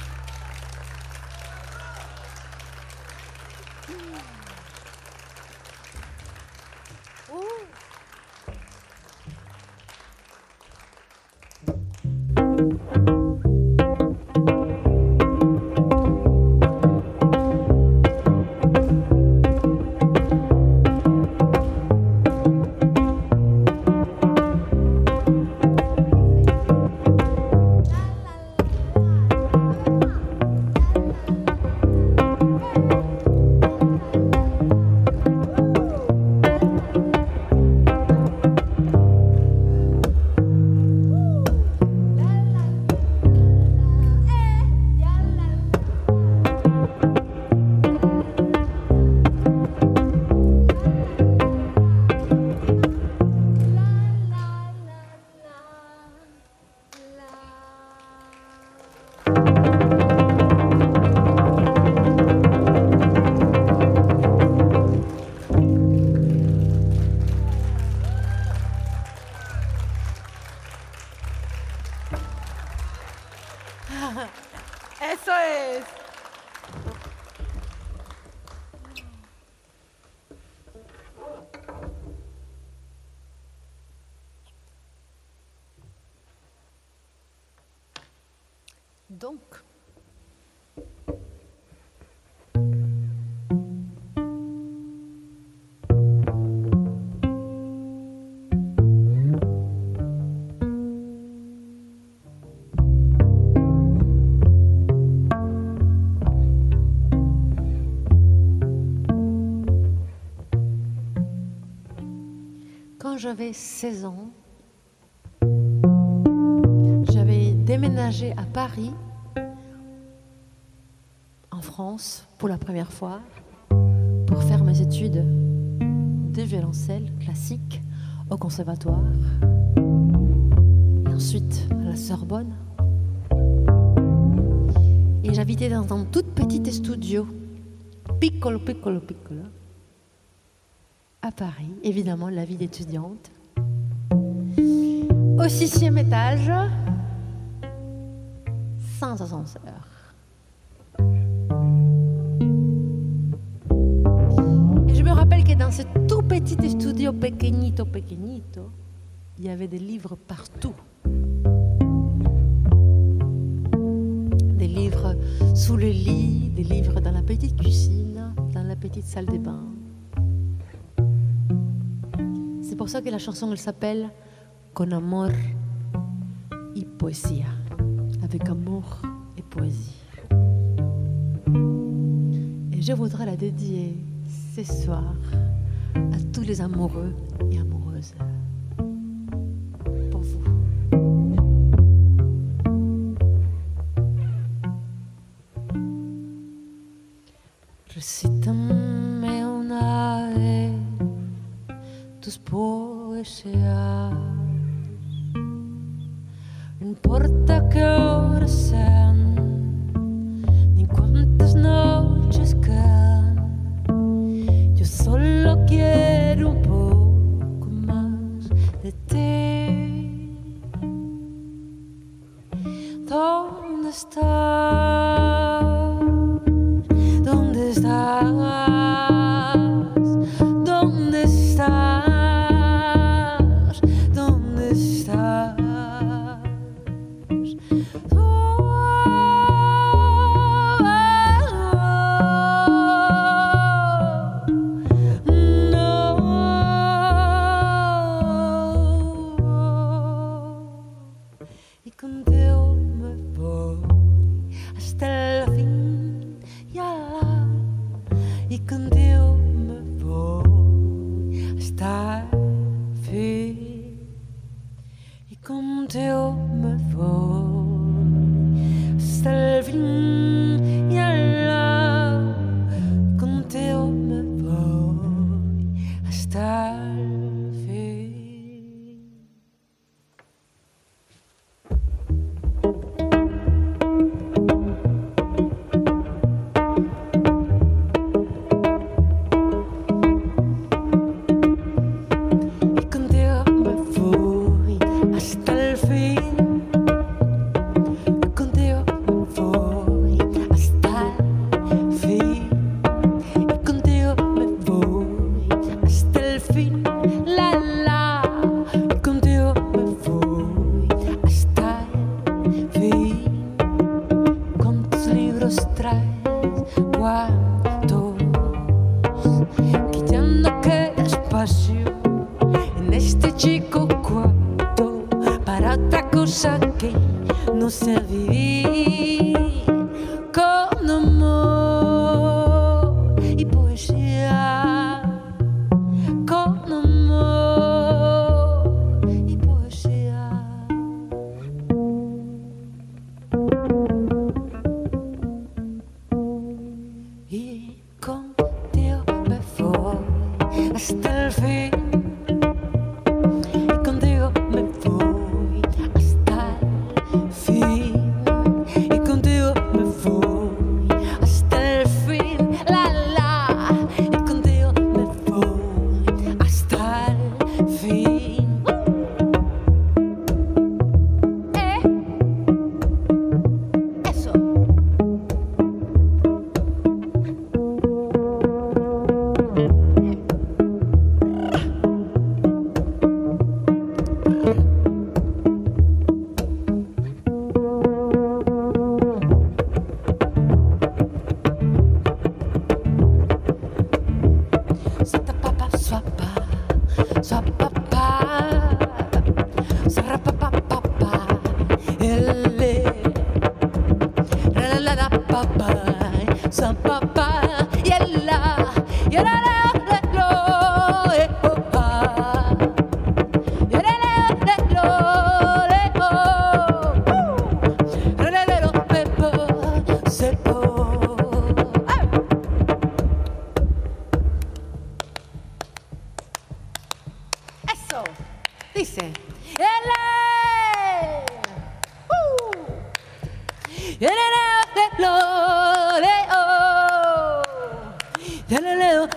C: J'avais 16 ans, j'avais déménagé à Paris, en France, pour la première fois, pour faire mes études de violoncelle classique au conservatoire et ensuite à la Sorbonne. Et j'habitais dans un tout petit studio, piccolo, piccolo, piccolo, à Paris, évidemment, la vie d'étudiante. Au sixième étage, sans ascenseur. Et je me rappelle que dans ce tout petit studio pequeñito, pequeñito, il y avait des livres partout. Des livres sous le lit, des livres dans la petite cuisine, dans la petite salle de bain. Pour ça que la chanson elle s'appelle Con amor y poesía, avec amour et poésie. Et je voudrais la dédier ce soir à tous les amoureux solo quiero un poco más de ti. ¿Dónde estás?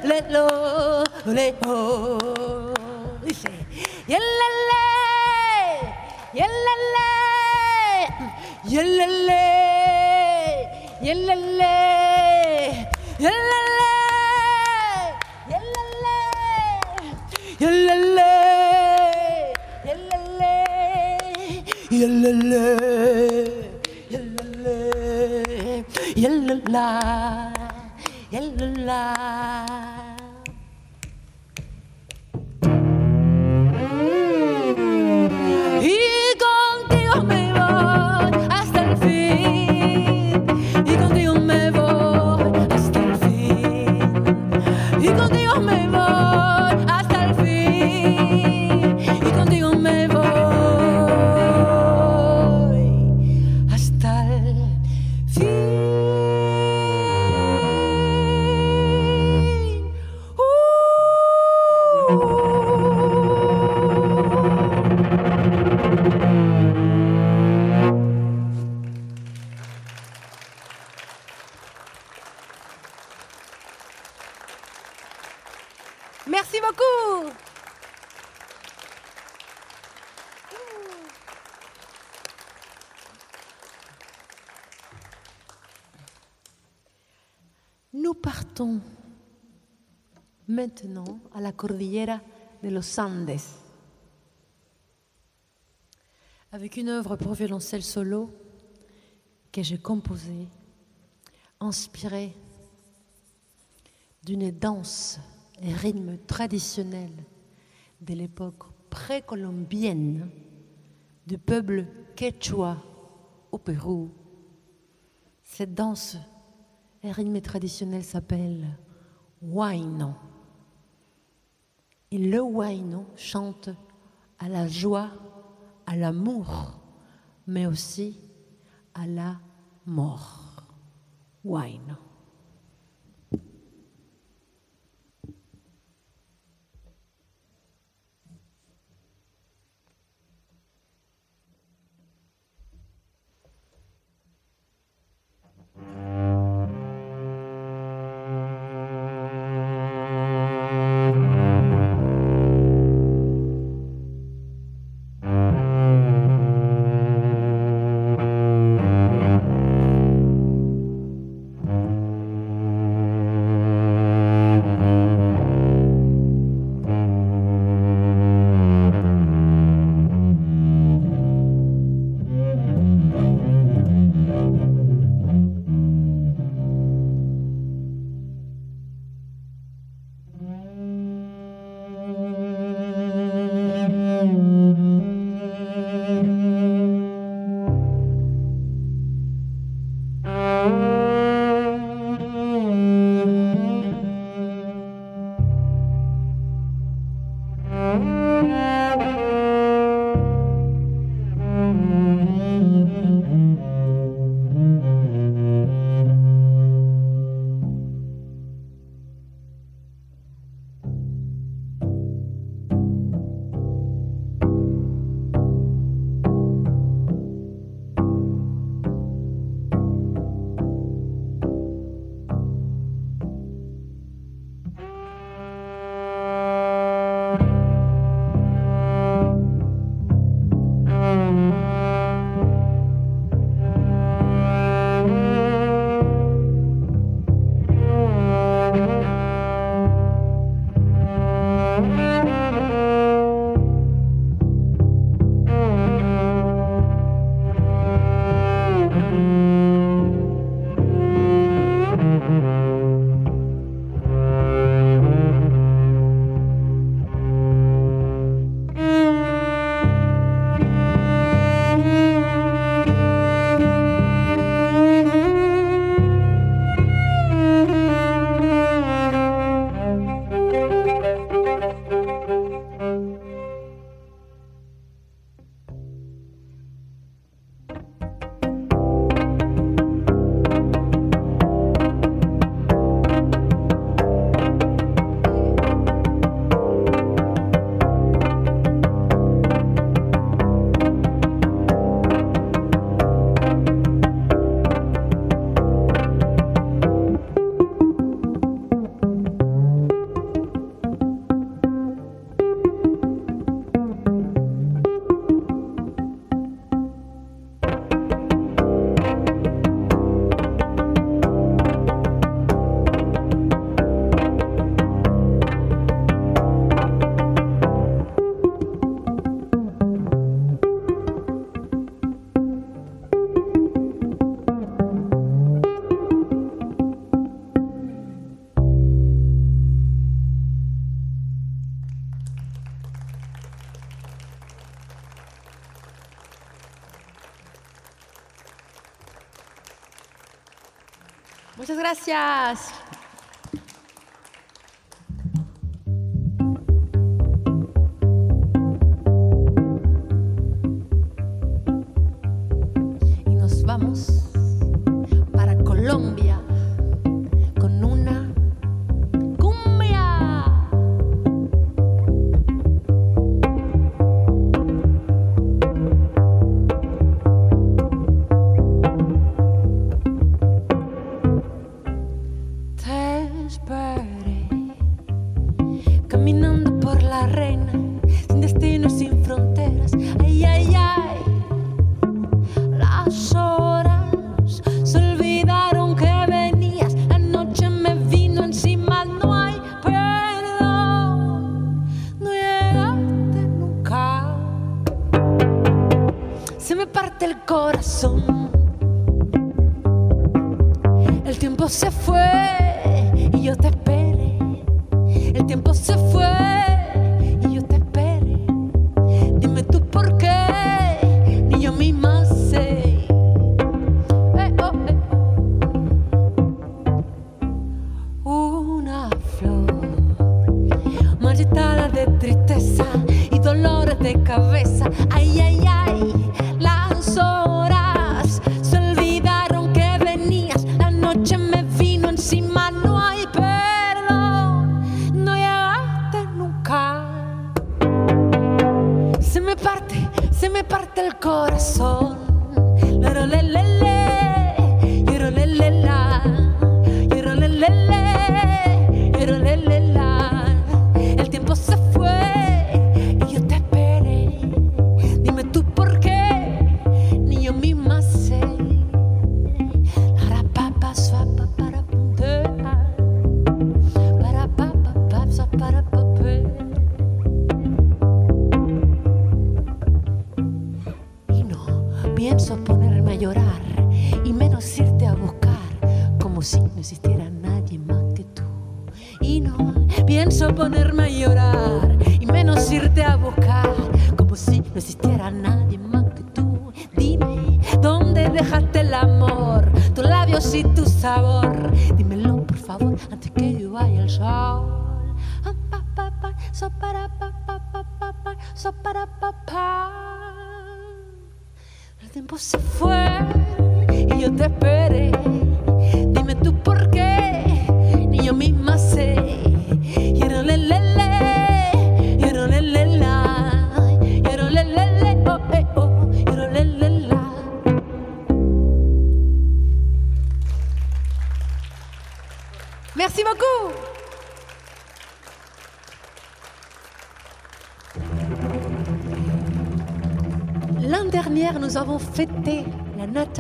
C: Elele, lelo, leo. Dice. Yelele. Yelele. Yelele. Yelele. Yelele. Yelele. Yelele. Yelele. Yelele. Yelele. Yelala. Yelala. Maintenant à la cordillera de los Andes avec une œuvre pour violoncelle solo que j'ai composée, inspirée d'une danse et rythme traditionnel de l'époque précolombienne du peuple quechua au Pérou. Cette danse et rythme traditionnel s'appelle Huayno. Et le Huayno chante à la joie, à l'amour, mais aussi à la mort. Huayno. Gracias.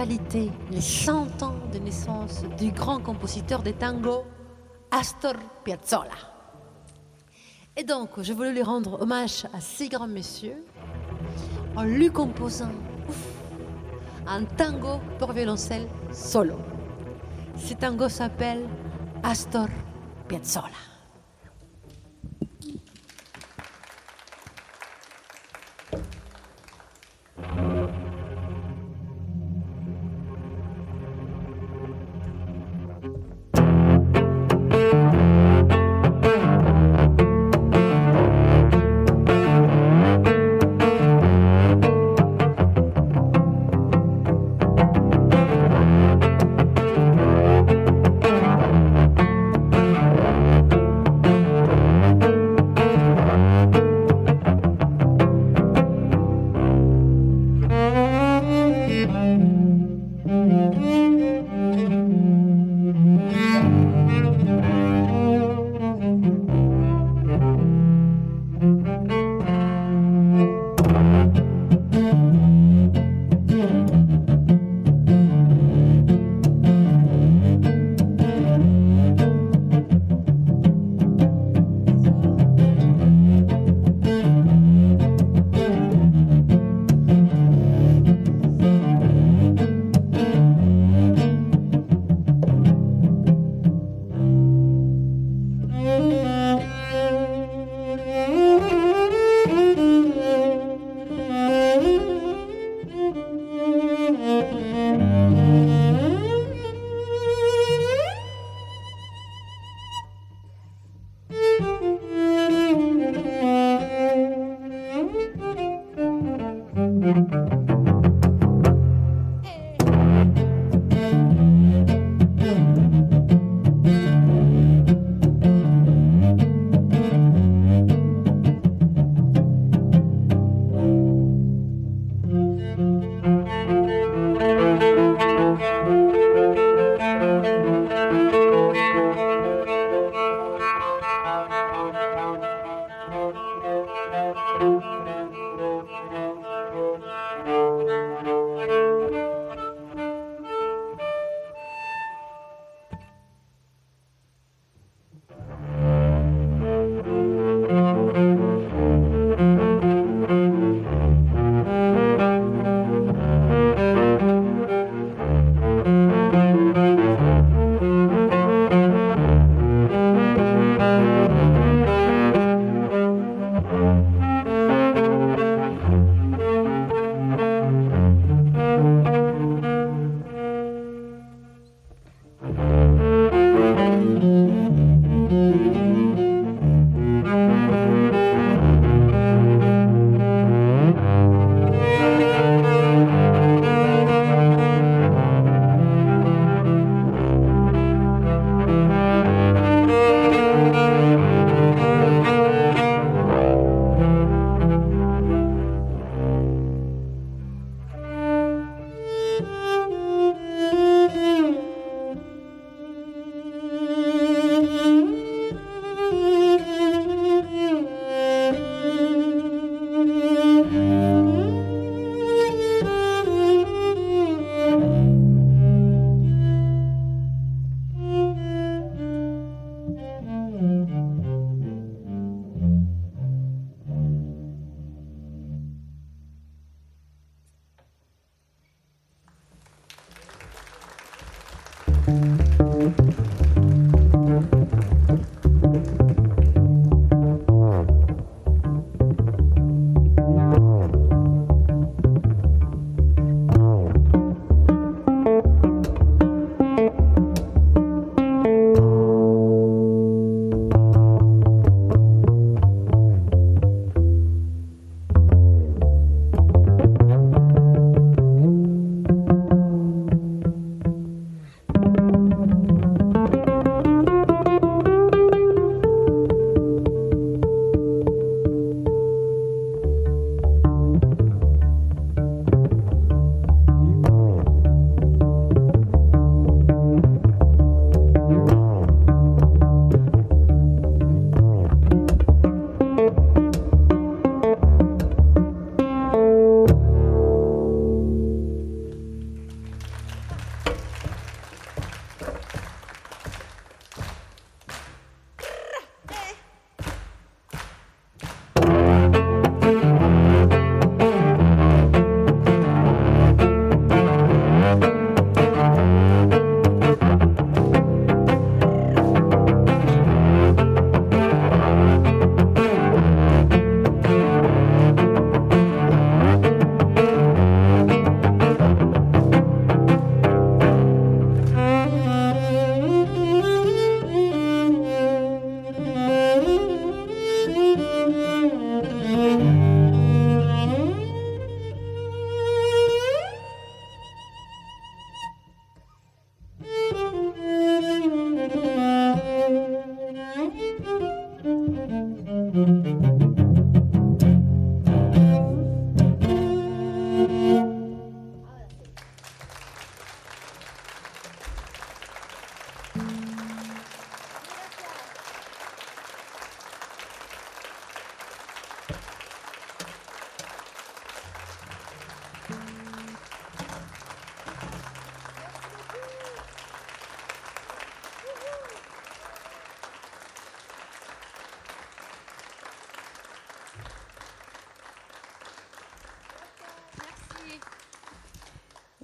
C: les 100 ans de naissance du grand compositeur des tangos, Astor Piazzolla. Et donc, je voulais lui rendre hommage à ces grands messieurs en lui composant un tango pour violoncelle solo. Ce tango s'appelle Astor Piazzolla.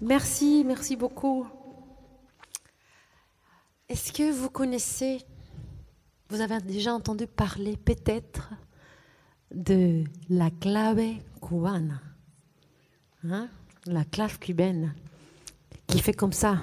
C: Merci, merci beaucoup. Est-ce que vous connaissez, vous avez déjà entendu parler peut-être de la clave cubana, hein? la clave cubaine, qui fait comme ça.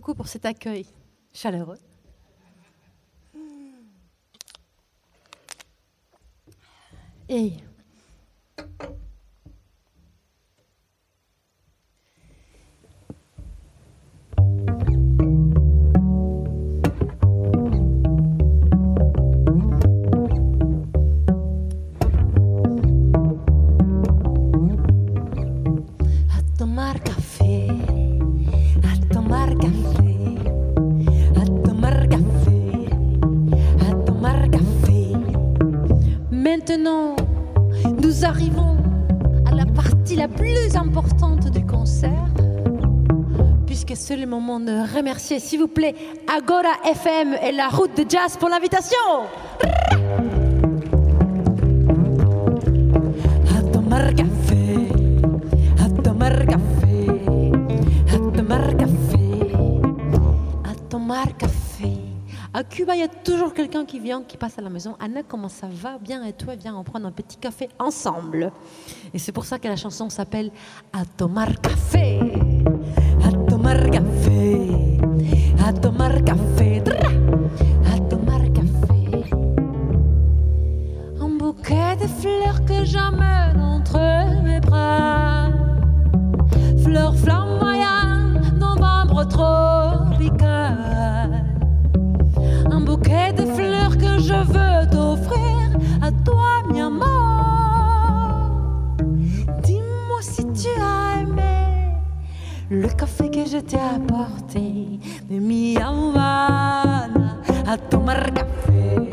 C: beaucoup pour cet accueil chaleureux. remercier, s'il vous plaît, Agora FM et la route de jazz pour l'invitation. À Cuba, il y a toujours quelqu'un qui vient, qui passe à la maison. Anna, comment ça va? Bien et toi Viens, on prend un petit café ensemble. Et c'est pour ça que la chanson s'appelle À tomar café. A tomar café a tomar café, a tomar café. Un bouquet de fleurs que j'emmène entre eux je t'ai apporté de mi Havana a tomar café,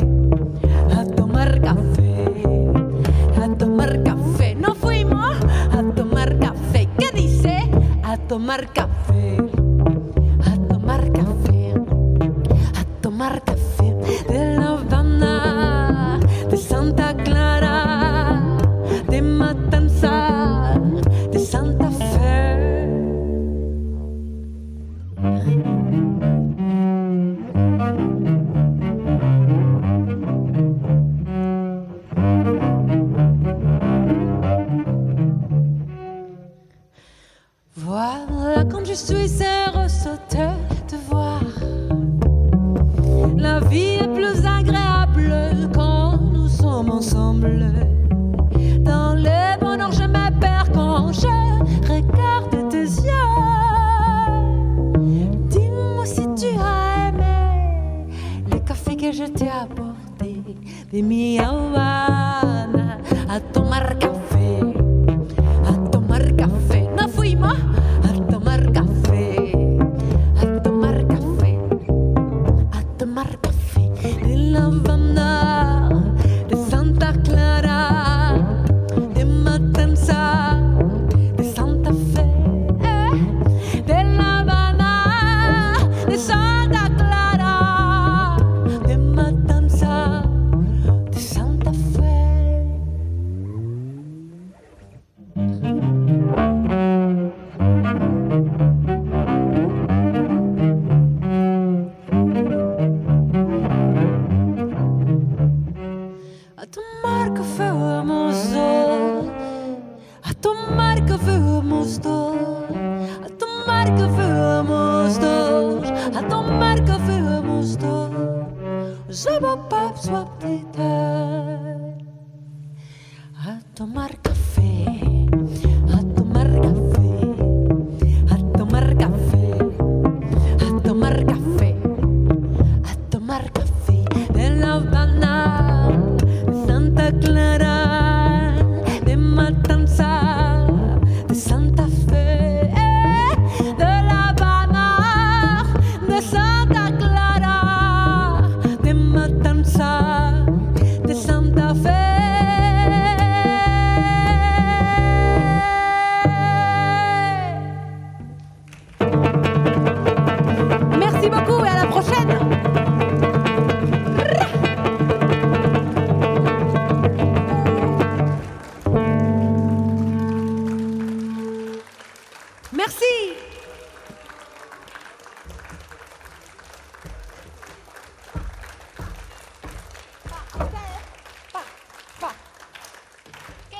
C: a tomar café, a tomar café. No fuimos a tomar café. ¿Qué dice? A tomar café.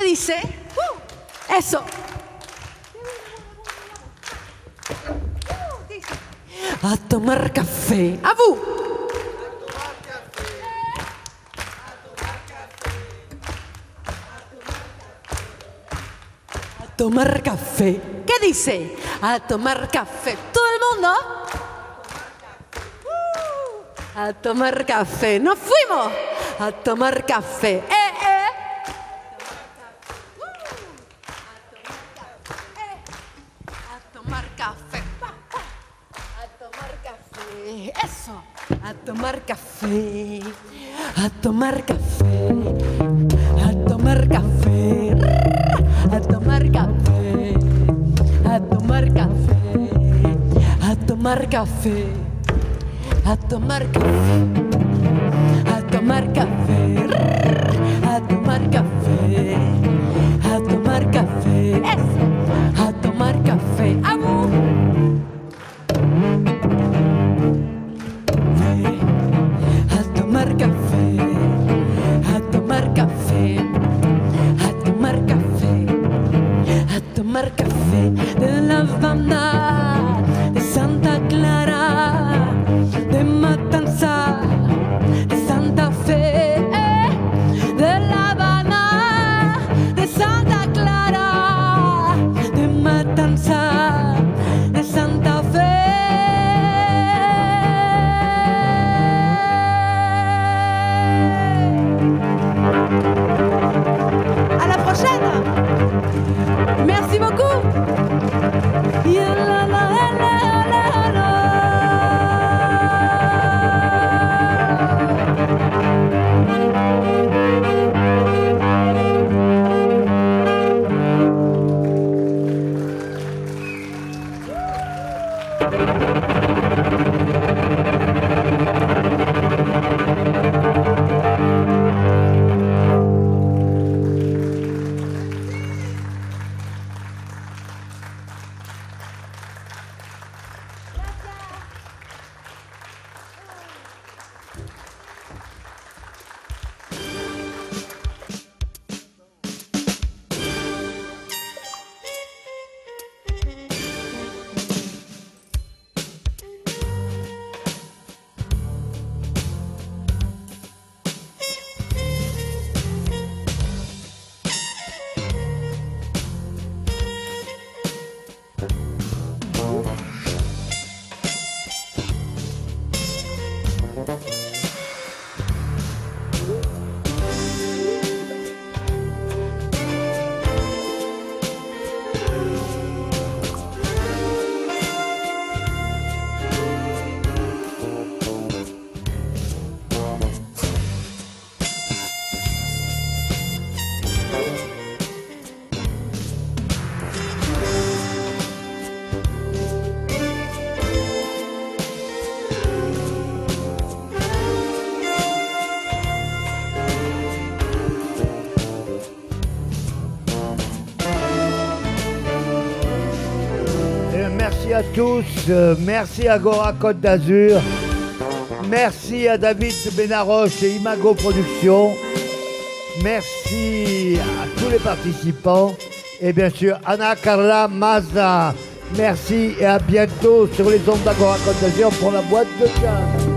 C: dice, uh, eso. A tomar café. A. A tomar café. ¿Qué dice? A tomar café. ¿Todo el mundo? Uh. A tomar café. Nos fuimos a tomar café. Tomar café. A tomar café. A tomar café. A tomar café. A tomar café. A tomar café. A tomar café.
A: Tous, euh, merci à Gora Côte d'Azur, merci à David Benaroche et Imago Productions, merci à tous les participants et bien sûr Anna Carla Mazza. Merci et à bientôt sur les ondes d'Agora Côte d'Azur pour la boîte de jazz.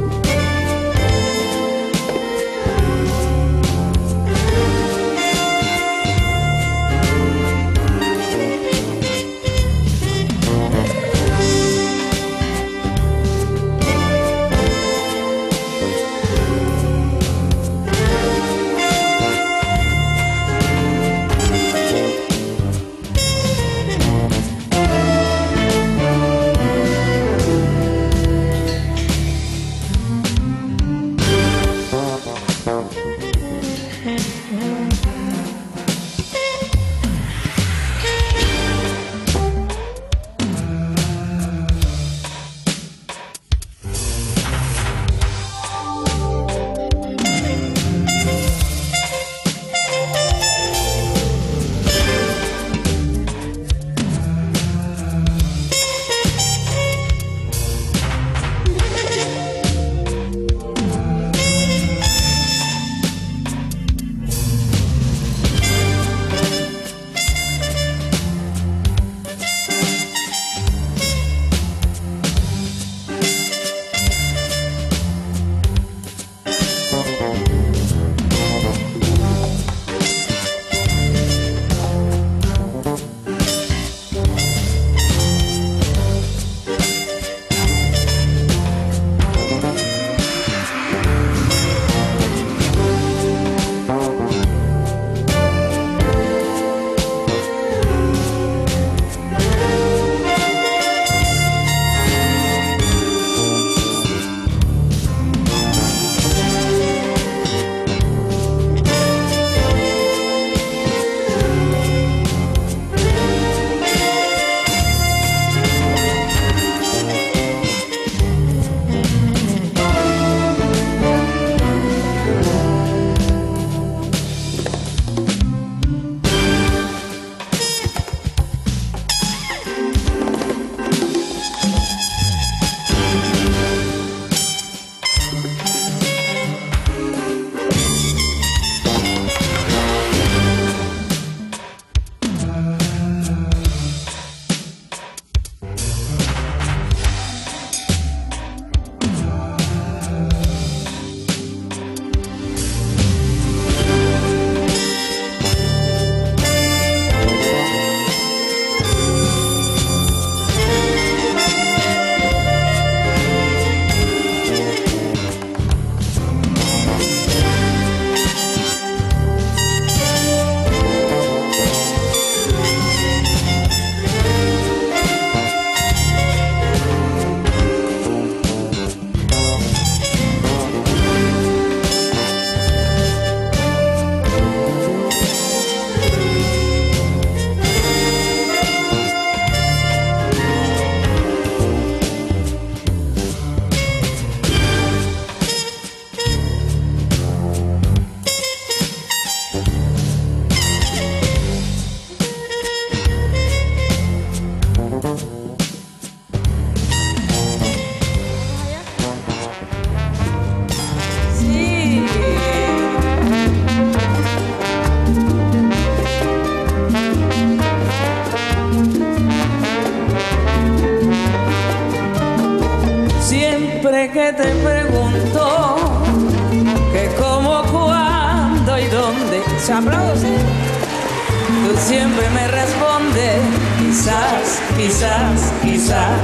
H: Quizás, quizás.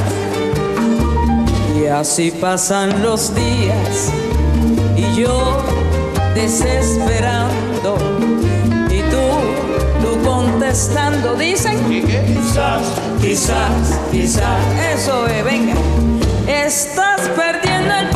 H: Y así pasan los días y yo desesperando y tú, tú contestando, dicen quizás, quizás, quizás. Eso es, venga, estás perdiendo el